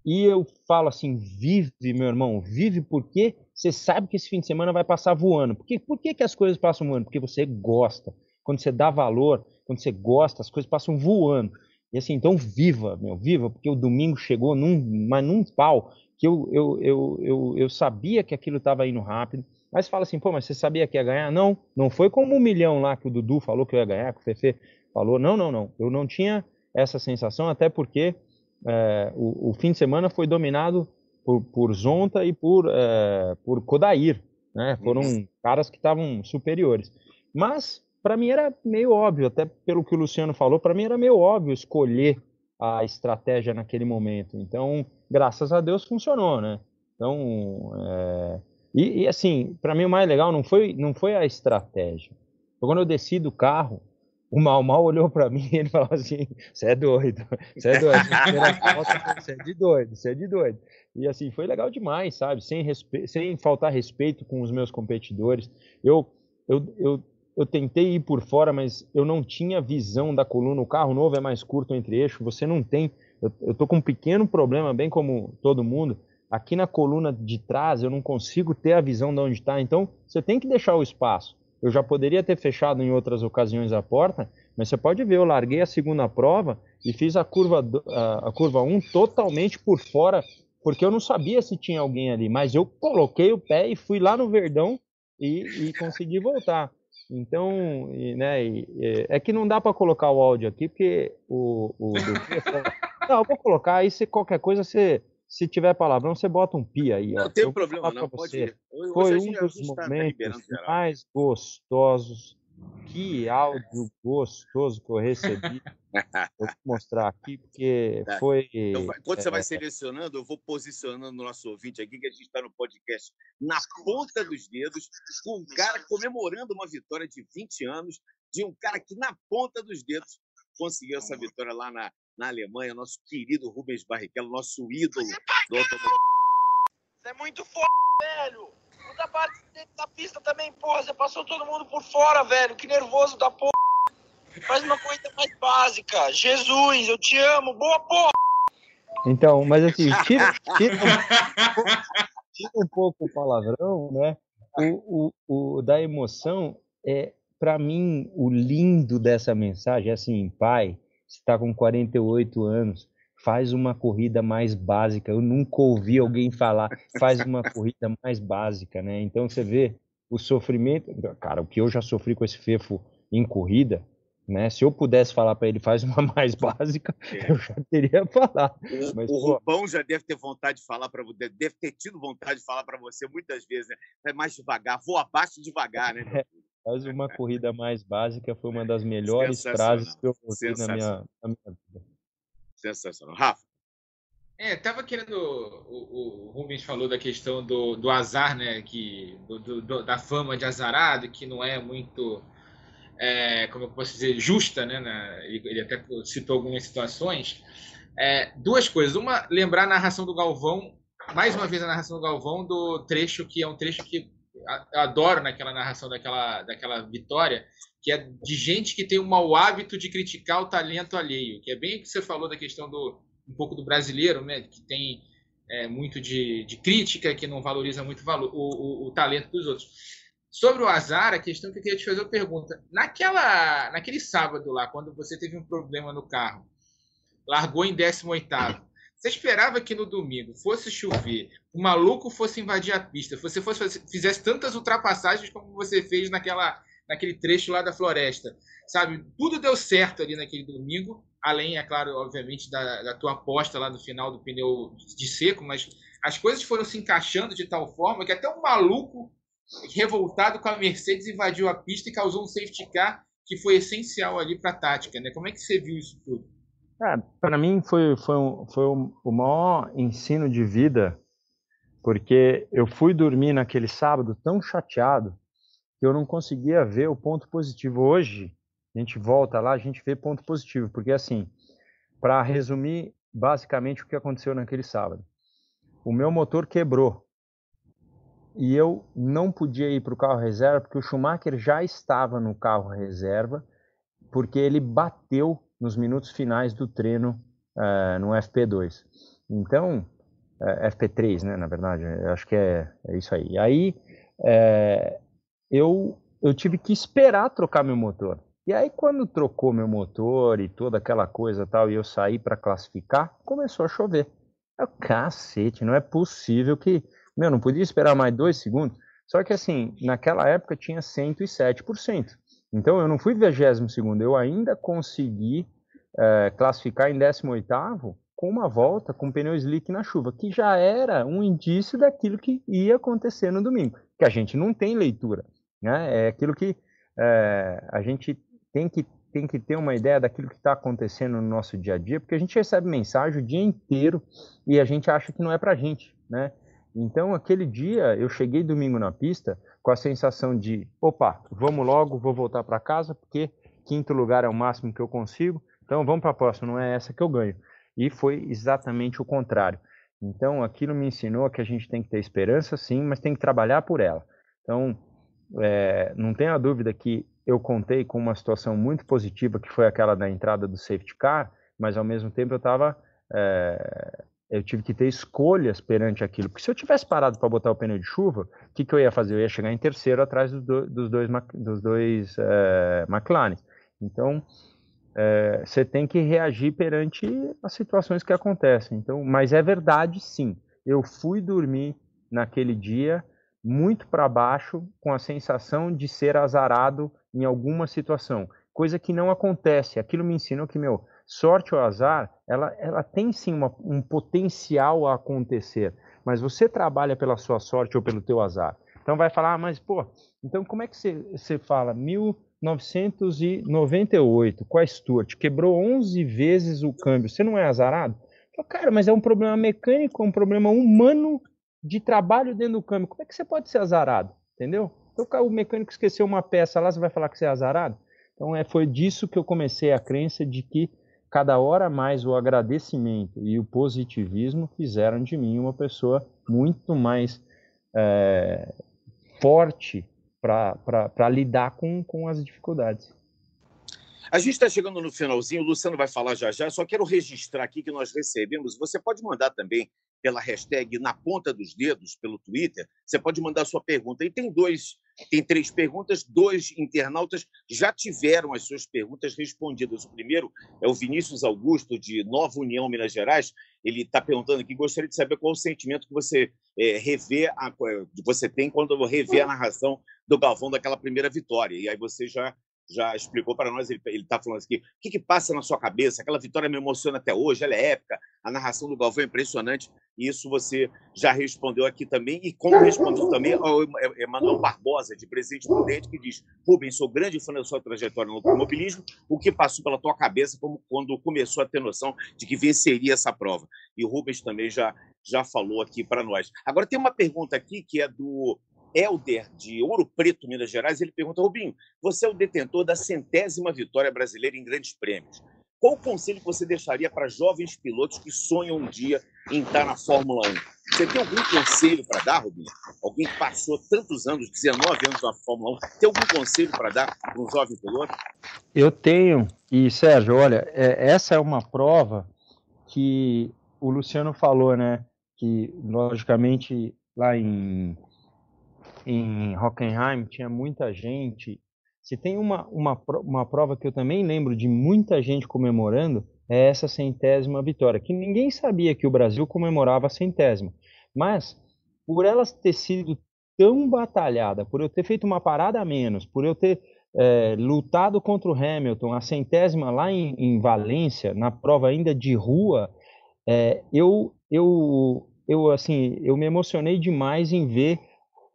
e eu falo assim, vive, meu irmão, vive porque você sabe que esse fim de semana vai passar voando. Por que, por que, que as coisas passam voando? Porque você gosta quando você dá valor, quando você gosta, as coisas passam voando. E assim, então viva, meu, viva, porque o domingo chegou num, mas num pau. que eu, eu, eu, eu, eu sabia que aquilo estava indo rápido, mas fala assim, pô, mas você sabia que ia ganhar? Não, não foi como um milhão lá que o Dudu falou que eu ia ganhar, que o Fefe falou, não, não, não, eu não tinha essa sensação, até porque é, o, o, fim de semana foi dominado por, por Zonta e por, é, por Kodair, né? Foram caras que estavam superiores. Mas para mim era meio óbvio, até pelo que o Luciano falou, para mim era meio óbvio escolher a estratégia naquele momento. Então, graças a Deus funcionou, né? Então, é... e, e, assim, para mim o mais legal não foi não foi a estratégia. quando eu desci do carro, o Mal Mal olhou para mim e ele falou assim: "Você é doido, você é doido, você é de doido, você é de doido". E assim foi legal demais, sabe? Sem respe... sem faltar respeito com os meus competidores. Eu eu, eu eu tentei ir por fora, mas eu não tinha visão da coluna. O carro novo é mais curto entre eixo, você não tem. Eu, eu tô com um pequeno problema, bem como todo mundo. Aqui na coluna de trás eu não consigo ter a visão de onde está. Então você tem que deixar o espaço. Eu já poderia ter fechado em outras ocasiões a porta, mas você pode ver, eu larguei a segunda prova e fiz a curva a, a curva 1 totalmente por fora, porque eu não sabia se tinha alguém ali, mas eu coloquei o pé e fui lá no Verdão e, e consegui voltar. Então, e, né, e, é que não dá para colocar o áudio aqui, porque o. o não, eu vou colocar, aí se qualquer coisa você. Se tiver palavrão, você bota um pi aí. Não ó. tem problema, não. Pode ir. Foi um dos momentos mais gostosos que áudio gostoso que eu recebi. vou mostrar aqui, porque tá. foi. Então, quando você vai é, selecionando, eu vou posicionando o nosso ouvinte aqui, que a gente está no podcast na ponta dos dedos, com um cara comemorando uma vitória de 20 anos, de um cara que na ponta dos dedos conseguiu essa vitória lá na, na Alemanha, nosso querido Rubens Barrichello, nosso ídolo do automóvel. Você é muito foda, velho! Muda parte da pista também, porra. Você passou todo mundo por fora, velho. Que nervoso da porra. Faz uma corrida mais básica. Jesus, eu te amo. Boa porra. Então, mas assim, tira, tira, tira um pouco o palavrão, né? O, o, o da emoção é, para mim, o lindo dessa mensagem é assim, pai, está com 48 anos, faz uma corrida mais básica. Eu nunca ouvi alguém falar, faz uma corrida mais básica, né? Então você vê o sofrimento, cara, o que eu já sofri com esse Fefo em corrida, né? Se eu pudesse falar para ele faz uma mais básica, é. eu já teria falado. O, Mas, o pô, Rubão já deve ter vontade de falar para você, deve ter tido vontade de falar para você muitas vezes, né? Vai mais devagar, vou abaixo devagar, né? É, faz uma corrida mais básica foi uma das melhores frases que eu ouvi na minha, na minha vida. Sensacional. Rafa. É, tava querendo. O, o Rubens falou da questão do, do azar, né? Que, do, do, da fama de azarado, que não é muito. É, como eu posso dizer, justa, né? Na, ele até citou algumas situações. É, duas coisas. Uma, lembrar a narração do Galvão, mais uma vez a narração do Galvão, do trecho que é um trecho que eu adoro naquela narração daquela, daquela vitória, que é de gente que tem o mau hábito de criticar o talento alheio, que é bem o que você falou da questão do um pouco do brasileiro, né, que tem é, muito de, de, crítica, que não valoriza muito o, valor, o, o, o, talento dos outros. Sobre o azar, a questão que eu queria te fazer uma pergunta. Naquela, naquele sábado lá, quando você teve um problema no carro, largou em 18 você esperava que no domingo fosse chover, o maluco fosse invadir a pista, você fosse, fizesse tantas ultrapassagens como você fez naquela naquele trecho lá da floresta. Sabe, tudo deu certo ali naquele domingo, além, é claro, obviamente, da, da tua aposta lá no final do pneu de seco, mas as coisas foram se encaixando de tal forma que até um maluco revoltado com a Mercedes invadiu a pista e causou um safety car que foi essencial ali para a tática, né? Como é que você viu isso tudo? É, para mim foi, foi, um, foi um, o maior ensino de vida, porque eu fui dormir naquele sábado tão chateado que eu não conseguia ver o ponto positivo. Hoje, a gente volta lá, a gente vê ponto positivo, porque assim, para resumir basicamente o que aconteceu naquele sábado. O meu motor quebrou e eu não podia ir para o carro reserva porque o Schumacher já estava no carro reserva porque ele bateu nos minutos finais do treino uh, no FP2. Então, uh, eh, FP3, né, na verdade, acho que é, é isso aí. Aí, uh, eu, eu tive que esperar trocar meu motor. E aí, quando trocou meu motor e toda aquela coisa tal, e eu saí para classificar, começou a chover. É cacete, não é possível que. Meu, não podia esperar mais dois segundos. Só que assim, naquela época tinha 107%. Então eu não fui 22 segundo, eu ainda consegui é, classificar em 18 com uma volta com pneu slick na chuva, que já era um indício daquilo que ia acontecer no domingo, que a gente não tem leitura, né? É aquilo que é, a gente tem que tem que ter uma ideia daquilo que está acontecendo no nosso dia a dia, porque a gente recebe mensagem o dia inteiro e a gente acha que não é para gente, né? Então, aquele dia, eu cheguei domingo na pista com a sensação de, opa, vamos logo, vou voltar para casa, porque quinto lugar é o máximo que eu consigo, então vamos para a próxima, não é essa que eu ganho. E foi exatamente o contrário. Então, aquilo me ensinou que a gente tem que ter esperança, sim, mas tem que trabalhar por ela. Então, é, não tenha dúvida que eu contei com uma situação muito positiva, que foi aquela da entrada do safety car, mas ao mesmo tempo eu estava. É, eu tive que ter escolhas perante aquilo. Porque se eu tivesse parado para botar o pneu de chuva, o que, que eu ia fazer? Eu ia chegar em terceiro atrás dos, do, dos dois, dos dois é, McLaren. Então, é, você tem que reagir perante as situações que acontecem. Então, mas é verdade, sim. Eu fui dormir naquele dia muito para baixo, com a sensação de ser azarado em alguma situação, coisa que não acontece. Aquilo me ensinou que, meu, sorte ou azar, ela, ela tem sim uma, um potencial a acontecer, mas você trabalha pela sua sorte ou pelo teu azar. Então vai falar, ah, mas pô, então como é que você, você fala 1998 com a Stuart, quebrou 11 vezes o câmbio, você não é azarado? Cara, mas é um problema mecânico, é um problema humano de trabalho dentro do câmbio, como é que você pode ser azarado? Entendeu? Então o mecânico esqueceu uma peça lá, você vai falar que você é azarado? Então é, foi disso que eu comecei a crença de que cada hora mais o agradecimento e o positivismo fizeram de mim uma pessoa muito mais é, forte para lidar com, com as dificuldades. A gente está chegando no finalzinho, o Luciano vai falar já já, só quero registrar aqui que nós recebemos. Você pode mandar também pela hashtag na ponta dos dedos pelo Twitter, você pode mandar sua pergunta. E tem dois, tem três perguntas, dois internautas já tiveram as suas perguntas respondidas. O primeiro é o Vinícius Augusto, de Nova União, Minas Gerais. Ele está perguntando aqui, gostaria de saber qual o sentimento que você é, revê, a, você tem quando revê a narração do Galvão daquela primeira vitória. E aí você já já explicou para nós, ele está falando aqui, o que, que, passa na sua cabeça? Aquela vitória me emociona até hoje, ela é épica, a narração do Galvão é impressionante, e isso você já respondeu aqui também, e como respondeu também ao Emanuel Barbosa, de Presidente Prudente, que diz, Rubens, sou grande fã da sua trajetória no automobilismo, o que passou pela tua cabeça como quando começou a ter noção de que venceria essa prova? E o Rubens também já, já falou aqui para nós. Agora tem uma pergunta aqui que é do Helder, de Ouro Preto, Minas Gerais, ele pergunta: Rubinho, você é o detentor da centésima vitória brasileira em grandes prêmios. Qual o conselho que você deixaria para jovens pilotos que sonham um dia em estar na Fórmula 1? Você tem algum conselho para dar, Rubinho? Alguém que passou tantos anos, 19 anos na Fórmula 1, tem algum conselho para dar para um jovem piloto? Eu tenho. E, Sérgio, olha, é, essa é uma prova que o Luciano falou, né? Que, logicamente, lá em em Hockenheim tinha muita gente. Se tem uma, uma, uma prova que eu também lembro de muita gente comemorando, é essa centésima vitória, que ninguém sabia que o Brasil comemorava a centésima. Mas, por ela ter sido tão batalhada, por eu ter feito uma parada a menos, por eu ter é, lutado contra o Hamilton, a centésima lá em, em Valência, na prova ainda de rua, é, eu, eu, eu, assim, eu me emocionei demais em ver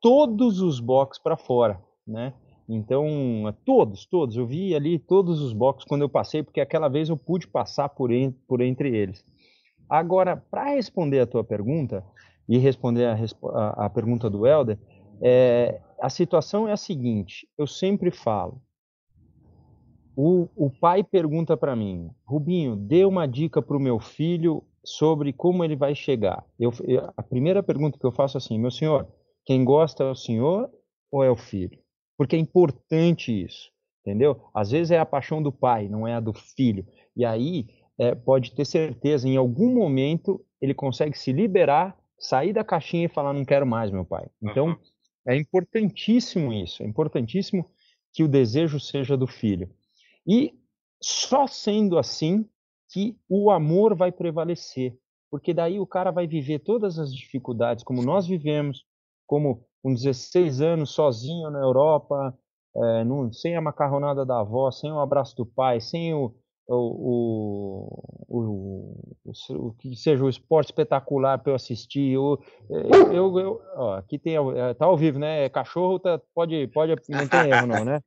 todos os boxes para fora, né? Então, todos, todos. Eu vi ali todos os boxes quando eu passei, porque aquela vez eu pude passar por, en por entre eles. Agora, para responder a tua pergunta e responder a, a, a pergunta do Helder, é, a situação é a seguinte: eu sempre falo. O, o pai pergunta para mim, Rubinho, dê uma dica para o meu filho sobre como ele vai chegar. Eu, eu, a primeira pergunta que eu faço é assim, meu senhor, quem gosta é o senhor ou é o filho? Porque é importante isso, entendeu? Às vezes é a paixão do pai, não é a do filho. E aí é, pode ter certeza, em algum momento ele consegue se liberar, sair da caixinha e falar: não quero mais, meu pai. Então é importantíssimo isso, é importantíssimo que o desejo seja do filho. E só sendo assim que o amor vai prevalecer. porque daí o cara vai viver todas as dificuldades como nós vivemos, como com 16 anos sozinho na Europa, é, não, sem a macarronada da avó, sem o abraço do pai, sem o, o, o, o, que seja o esporte espetacular para eu assistir. Eu, eu, eu, ó, aqui tem, é, tá ao vivo, né? Cachorro tá, pode, pode, não tem erro não, né?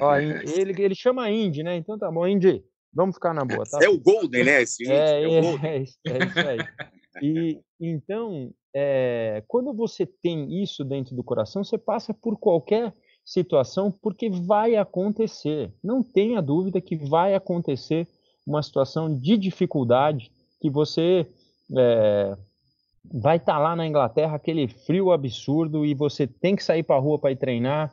Ó, ele, ele chama Indy, né? Então tá bom, Indy, vamos ficar na boa, tá? É o Golden, né? Esse é, é, é, é isso aí. E então, é, quando você tem isso dentro do coração, você passa por qualquer situação porque vai acontecer. Não tenha dúvida que vai acontecer uma situação de dificuldade que você é, vai estar tá lá na Inglaterra, aquele frio absurdo, e você tem que sair para a rua para ir treinar,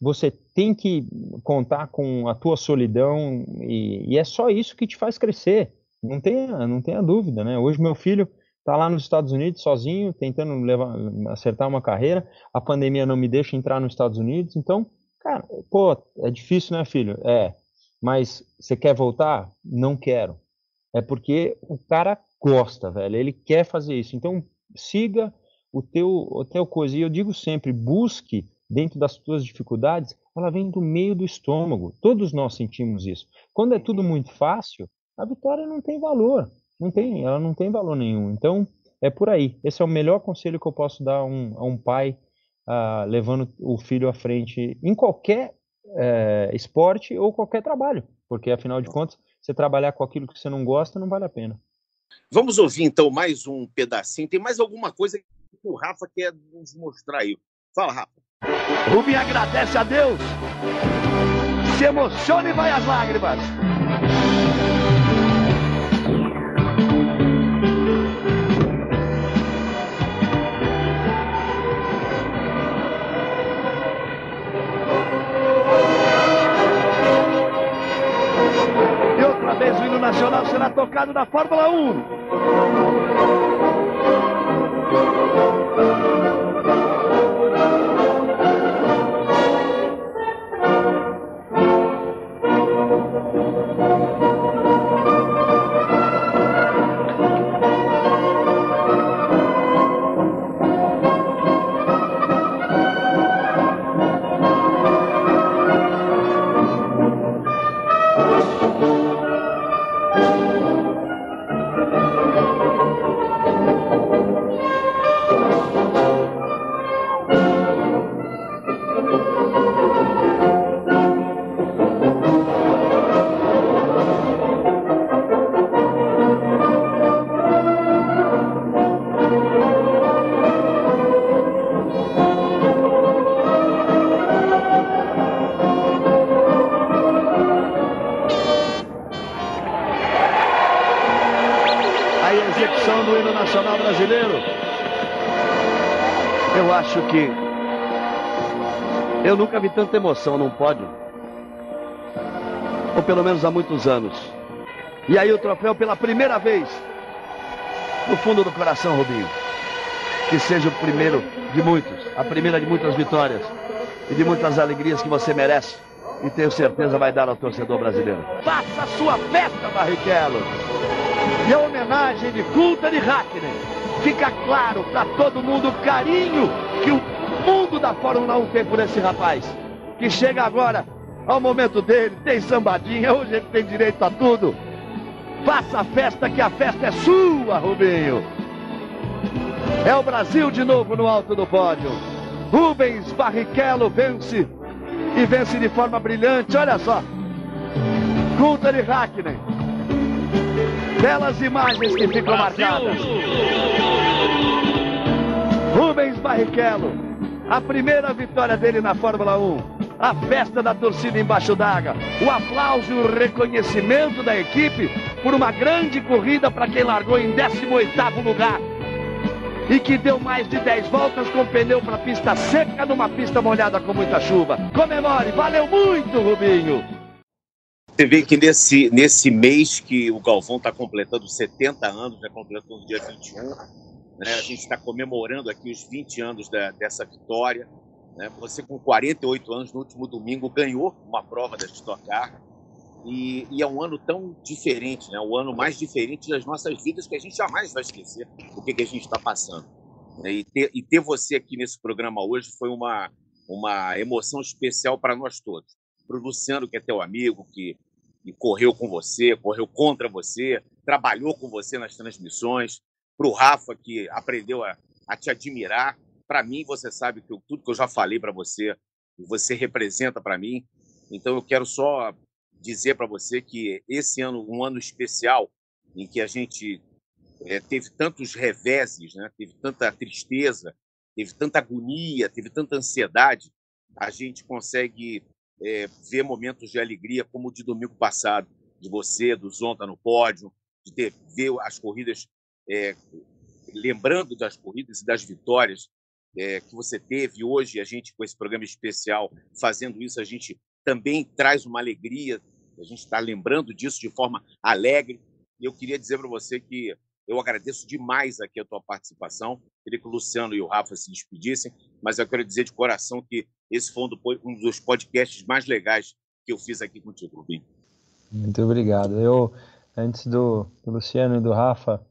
você tem que contar com a tua solidão, e, e, é só isso que te faz crescer. Não tenha, não tenha dúvida, né? Hoje meu filho está lá nos Estados Unidos sozinho, tentando levar, acertar uma carreira. A pandemia não me deixa entrar nos Estados Unidos. Então, cara, pô, é difícil, né, filho? É. Mas você quer voltar? Não quero. É porque o cara gosta, velho. Ele quer fazer isso. Então, siga o teu, o teu coisa. E eu digo sempre, busque dentro das tuas dificuldades, ela vem do meio do estômago. Todos nós sentimos isso. Quando é tudo muito fácil, a vitória não tem valor. Não tem, ela não tem valor nenhum. Então, é por aí. Esse é o melhor conselho que eu posso dar a um, a um pai uh, levando o filho à frente em qualquer uh, esporte ou qualquer trabalho. Porque, afinal de contas, você trabalhar com aquilo que você não gosta não vale a pena. Vamos ouvir, então, mais um pedacinho. Tem mais alguma coisa que o Rafa quer nos mostrar aí. Fala, Rafa. Rubinho agradece a Deus, se emociona e vai às lágrimas. Nacional será tocado na Fórmula 1. Vi tanta emoção num pódio. Ou pelo menos há muitos anos. E aí o troféu pela primeira vez. No fundo do coração, Rubinho. Que seja o primeiro de muitos. A primeira de muitas vitórias. E de muitas alegrias que você merece. E tenho certeza vai dar ao torcedor brasileiro. Faça a sua festa, Barrichello. E a homenagem de culta de Hackney. Fica claro para todo mundo o carinho que o mundo da Fórmula 1 tem por esse rapaz, que chega agora ao momento dele, tem sambadinha, hoje ele tem direito a tudo. Faça a festa, que a festa é sua, Rubinho. É o Brasil de novo no alto do pódio. Rubens Barrichello vence e vence de forma brilhante. Olha só. de Hackney. Belas imagens que ficam Brasil. marcadas. Rubens Barrichello a primeira vitória dele na Fórmula 1. A festa da torcida embaixo d'água. O aplauso e o reconhecimento da equipe por uma grande corrida para quem largou em 18º lugar. E que deu mais de 10 voltas com pneu para pista seca numa pista molhada com muita chuva. Comemore, valeu muito, Rubinho. Você vê que nesse, nesse mês que o Galvão está completando 70 anos, já completou no dia 21, né? A gente está comemorando aqui os 20 anos da, dessa vitória. Né? Você, com 48 anos, no último domingo, ganhou uma prova da Stock Car. E, e, é um ano tão diferente, né? O ano mais diferente das nossas vidas que a gente jamais vai esquecer o que, que a gente está passando. E ter, e ter você aqui nesse programa hoje foi uma, uma emoção especial para nós todos. Para o Luciano, que é teu amigo, que, que correu com você, correu contra você, trabalhou com você nas transmissões. Para o Rafa, que aprendeu a, a te admirar. Para mim, você sabe que eu, tudo que eu já falei para você, você representa para mim. Então, eu quero só dizer para você que esse ano, um ano especial, em que a gente é, teve tantos reveses, né? teve tanta tristeza, teve tanta agonia, teve tanta ansiedade, a gente consegue é, ver momentos de alegria, como o de domingo passado, de você, do Zonta no pódio, de ter, ver as corridas, é, lembrando das corridas e das vitórias é, que você teve hoje, a gente com esse programa especial fazendo isso, a gente também traz uma alegria, a gente está lembrando disso de forma alegre. E eu queria dizer para você que eu agradeço demais aqui a tua participação. Queria que o Luciano e o Rafa se despedissem, mas eu quero dizer de coração que esse foi um dos podcasts mais legais que eu fiz aqui contigo, Rubinho. Muito obrigado. Eu, antes do, Luciano e do Rafa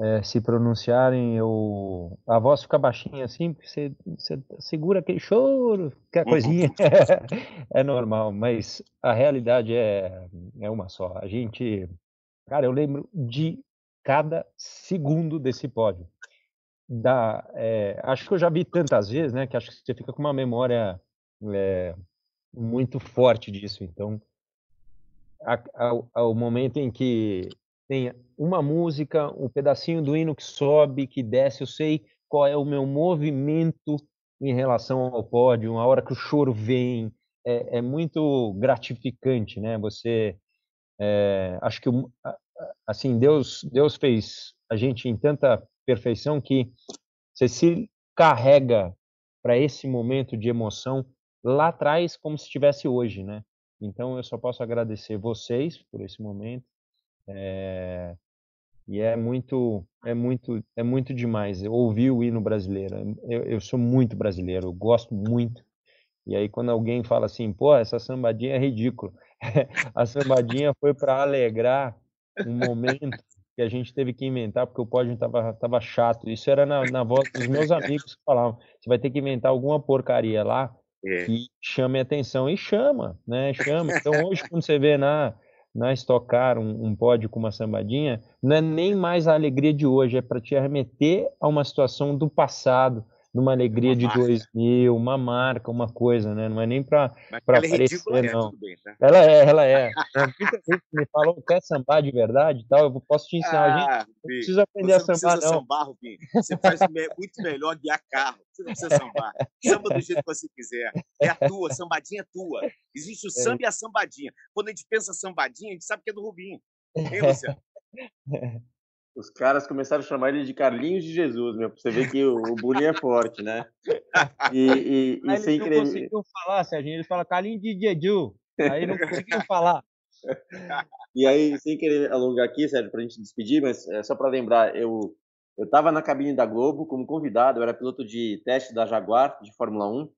é, se pronunciarem, eu, a voz fica baixinha assim, porque você, você segura aquele choro, que a coisinha é, normal, mas a realidade é, é uma só. A gente, cara, eu lembro de cada segundo desse pódio. Da, é, acho que eu já vi tantas vezes, né, que acho que você fica com uma memória é, muito forte disso. Então, ao momento em que tem uma música, um pedacinho do hino que sobe, que desce, eu sei qual é o meu movimento em relação ao pódio, a hora que o choro vem, é, é muito gratificante, né? Você, é, acho que assim, Deus, Deus fez a gente em tanta perfeição que você se carrega para esse momento de emoção lá atrás como se estivesse hoje, né? Então eu só posso agradecer vocês por esse momento. É, e é muito, é muito, é muito demais. Eu ouvi o hino brasileiro. Eu, eu sou muito brasileiro, eu gosto muito. E aí quando alguém fala assim, pô, essa sambadinha é ridículo. a sambadinha foi para alegrar um momento que a gente teve que inventar porque o pódio estava tava chato. Isso era na, na voz dos meus amigos que falavam: você vai ter que inventar alguma porcaria lá é. que chame a atenção. E chama, né? Chama. Então hoje, quando você vê na, na Estocar um, um pódio com uma sambadinha, não é nem mais a alegria de hoje, é para te arremeter a uma situação do passado numa alegria uma de marca. 2000, uma marca, uma coisa, né? Não é nem para para é aparecer, é não. Bem, tá? Ela é, ela é. Muita gente me falou, quer sambar de verdade e tal, eu posso te ensinar. Ah, gente não precisa aprender a sambar, não. Sambar, Rubinho. Você faz muito melhor guiar carro. Você não precisa sambar. Samba do jeito que você quiser. É a tua, sambadinha é tua. Existe o é. samba é. e a sambadinha. Quando a gente pensa sambadinha, a gente sabe que é do Rubinho. Hein, Luciano? Os caras começaram a chamar ele de Carlinhos de Jesus, meu, pra você ver que o, o bullying é forte, né? E, e, e sem crer. Não conseguiu falar, Serginho, eles falam Carlinhos de Jesus. Aí não conseguiu falar. E aí, sem querer alongar aqui, Sérgio, pra gente despedir, mas é só para lembrar, eu eu estava na cabine da Globo como convidado, eu era piloto de teste da Jaguar, de Fórmula 1,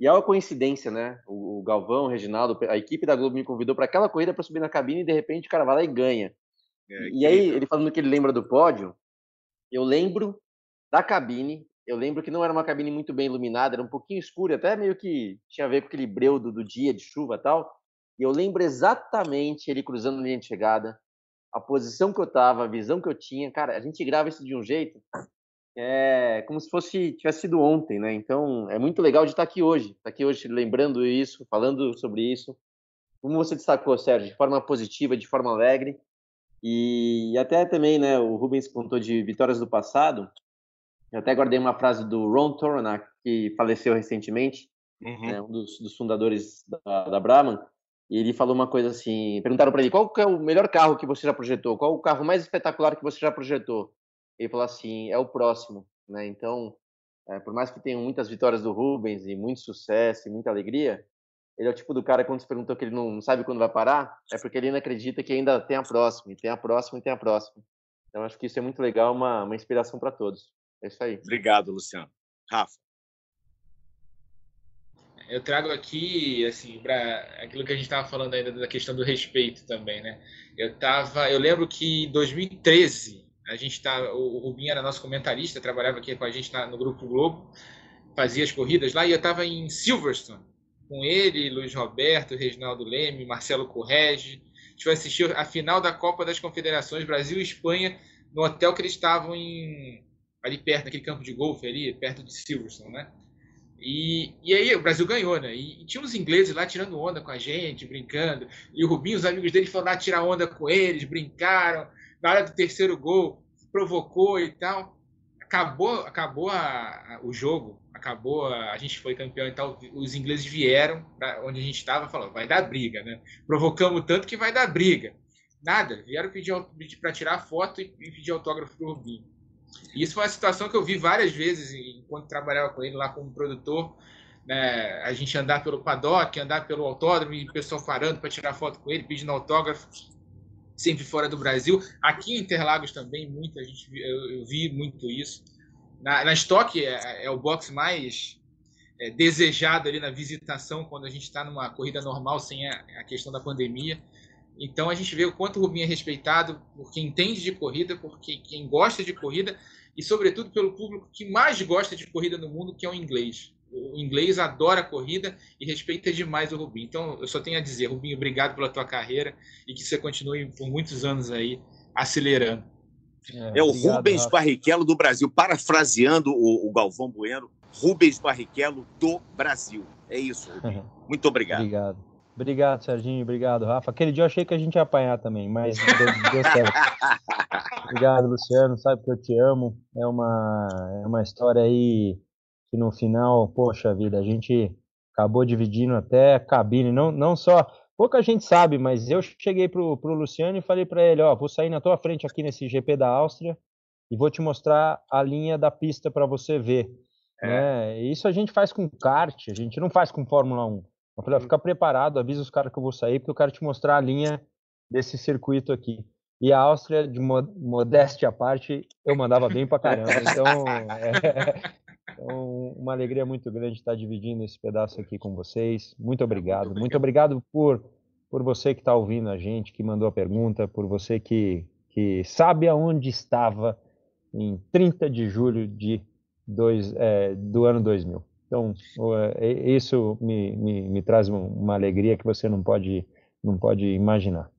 e é uma coincidência, né? O, Galvão, o Reginaldo, a equipe da Globo me convidou para aquela corrida para subir na cabine e de repente o cara vai lá e ganha. É, e aí, ele falando que ele lembra do pódio, eu lembro da cabine, eu lembro que não era uma cabine muito bem iluminada, era um pouquinho escura, até meio que tinha a ver com aquele breu do, do dia de chuva e tal. E eu lembro exatamente ele cruzando a linha de chegada, a posição que eu tava, a visão que eu tinha. Cara, a gente grava isso de um jeito é como se fosse tivesse sido ontem, né? Então é muito legal de estar aqui hoje, estar aqui hoje lembrando isso, falando sobre isso. Como você destacou, Sérgio, de forma positiva, de forma alegre. E, até também, né, o Rubens contou de vitórias do passado. Eu até guardei uma frase do Ron Toronac, que faleceu recentemente, uhum. né, um dos, dos, fundadores da, da Brahman. E ele falou uma coisa assim: perguntaram para ele qual é o melhor carro que você já projetou, qual o carro mais espetacular que você já projetou. Ele falou assim: é o próximo. Né? Então, é, por mais que tenham muitas vitórias do Rubens e muito sucesso e muita alegria, ele é o tipo do cara, quando se perguntou que ele não sabe quando vai parar, é porque ele ainda acredita que ainda tem a próxima, e tem a próxima, e tem a próxima. Então, acho que isso é muito legal, uma, uma inspiração para todos. É isso aí. Obrigado, Luciano. Rafa. eu trago aqui, assim, para aquilo que a gente estava falando ainda da questão do respeito também, né? Eu tava, eu lembro que em 2013 a gente tá, o Rubinho era nosso comentarista, trabalhava aqui com a gente na, no grupo Globo, fazia as corridas lá e eu estava em Silverstone com ele, Luiz Roberto, Reginaldo Leme, Marcelo Correge. A gente foi assistir a final da Copa das Confederações Brasil e Espanha no hotel que eles estavam em ali perto, naquele campo de golfe ali, perto de Silverstone, né? E, e aí o Brasil ganhou, né? E, e, tinha uns ingleses lá tirando onda com a gente, brincando. E o Rubinho, os amigos dele foram lá tirar onda com eles, brincaram. Na hora do terceiro gol, provocou e tal. Acabou, acabou a, a, o jogo, acabou, a, a, gente foi campeão e tal. Os ingleses vieram para onde a gente estava e falaram: vai dar briga, né? Provocamos tanto que vai dar briga. Nada, vieram pedir, para tirar foto e, pedir autógrafo pro Rubinho. E isso foi uma situação que eu vi várias vezes enquanto trabalhava com ele lá como produtor. Né, a gente andar pelo paddock, andar pelo autódromo e o pessoal parando para tirar foto com ele, pedindo autógrafo, sempre fora do Brasil. Aqui em Interlagos também, muita gente, eu, eu vi muito isso. Na, na Stock é, é, o box mais é, desejado ali na visitação quando a gente está numa corrida normal sem a, a questão da pandemia. Então a gente vê o quanto o Rubinho é respeitado por quem entende de corrida, por quem, quem gosta de corrida e, sobretudo, pelo público que mais gosta de corrida no mundo, que é o inglês. O inglês adora a corrida e respeita demais o Rubinho. Então eu só tenho a dizer, Rubinho, obrigado pela tua carreira e que você continue por muitos anos aí acelerando. É, é o obrigado, Rubens Rafa. Barrichello do Brasil, parafraseando o, o Galvão Bueno, Rubens Barrichello do Brasil. É isso, Rubinho. Muito obrigado. Obrigado. Obrigado, Serginho. Obrigado, Rafa. Aquele dia eu achei que a gente ia apanhar também, mas deu, deu certo. obrigado, Luciano. Sabe que eu te amo. É uma, é uma história aí que no final, poxa vida, a gente acabou dividindo até a cabine. Não, não só. Pouca gente sabe, mas eu cheguei pro, pro Luciano e falei para ele: Ó, vou sair na tua frente aqui nesse GP da Áustria e vou te mostrar a linha da pista para você ver. É. Né? Isso a gente faz com kart, a gente não faz com Fórmula 1. Eu falei, fica preparado, avisa os caras que eu vou sair, porque eu quero te mostrar a linha desse circuito aqui. E a Áustria, de modéstia à parte, eu mandava bem pra caramba. Então, é, então, uma alegria muito grande estar dividindo esse pedaço aqui com vocês. Muito obrigado. Muito obrigado, muito obrigado por, por você que está ouvindo a gente, que mandou a pergunta, por você que, que sabe aonde estava em 30 de julho de dois, é, do ano 2000. Então, é, isso me, me, me traz uma alegria que você não pode, não pode imaginar.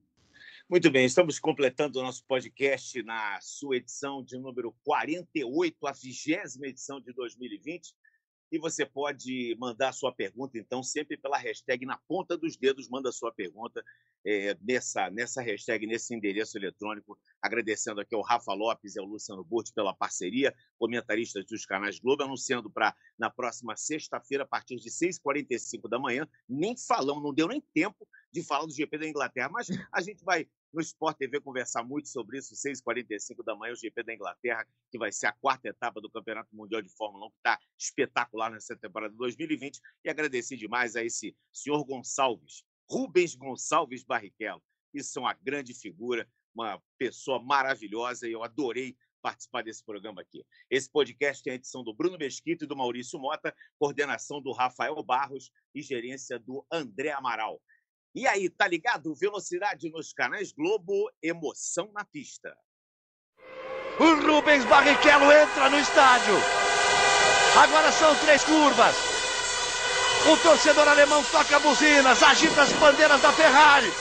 Muito bem, estamos completando o nosso podcast na sua edição de número 48, a vigésima edição de 2020. E você pode mandar sua pergunta, então, sempre pela hashtag na ponta dos dedos, manda sua pergunta é, nessa, nessa hashtag, nesse endereço eletrônico. Agradecendo aqui ao Rafa Lopes e ao Luciano Burti pela parceria, comentaristas dos canais Globo, anunciando para na próxima sexta-feira, a partir de 6h45 da manhã. Nem falamos, não deu nem tempo de falar do GP da Inglaterra, mas a gente vai no Sport TV conversar muito sobre isso, 6h45 da manhã, o GP da Inglaterra, que vai ser a quarta etapa do Campeonato Mundial de Fórmula 1, que está espetacular nessa temporada de 2020. E agradecer demais a esse senhor Gonçalves, Rubens Gonçalves Barrichello. Isso é uma grande figura, uma pessoa maravilhosa e eu adorei participar desse programa aqui. Esse podcast tem a edição do Bruno Mesquita e do Maurício Mota, coordenação do Rafael Barros e gerência do André Amaral. E aí, tá ligado? Velocidade nos canais Globo, emoção na pista. O Rubens Barrichello entra no estádio. Agora são três curvas. O torcedor alemão toca buzinas, agita as bandeiras da Ferrari.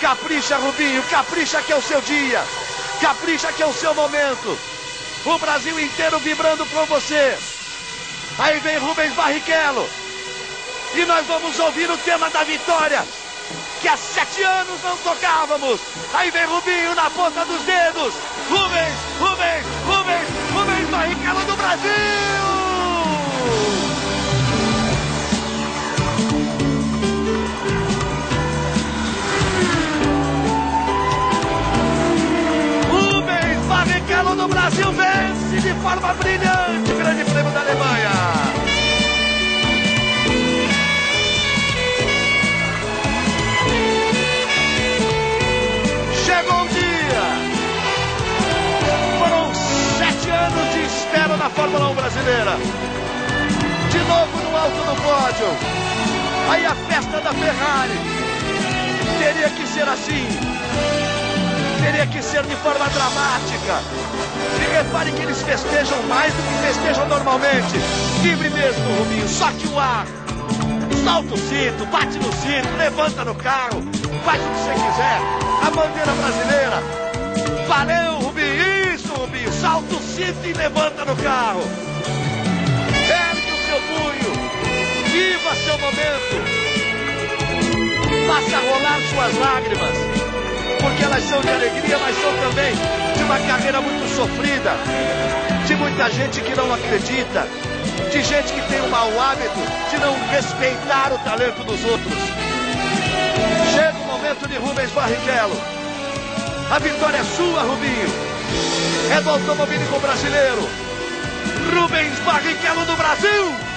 Capricha, Rubinho, capricha que é o seu dia. Capricha que é o seu momento. O Brasil inteiro vibrando com você. Aí vem Rubens Barrichello. E nós vamos ouvir o tema da vitória, que há sete anos não tocávamos. Aí vem Rubinho na ponta dos dedos. Rubens, Rubens, Rubens, Rubens Barrichello do Brasil! Rubens Barrichello do Brasil vence de forma brilhante alto pódio. Aí a festa da Ferrari. Teria que ser assim. Teria que ser de forma dramática. E repare que eles festejam mais do que festejam normalmente. Livre mesmo, Rubinho. Soque o ar. Solta o cinto, bate no cinto, levanta no carro, faz o que você quiser. A bandeira brasileira. Valeu, Rubinho. Isso, Rubinho. Salta o cinto e levanta no carro. Ergue o seu punho. Viva seu momento. Faça rolar suas lágrimas. Porque elas são de alegria, mas são também de uma carreira muito sofrida. De muita gente que não acredita. De gente que tem o mau hábito de não respeitar o talento dos outros. Chega o momento de Rubens Barrichello. A vitória é sua, Rubinho. É do automobilismo brasileiro. Rubens Barrichello do Brasil.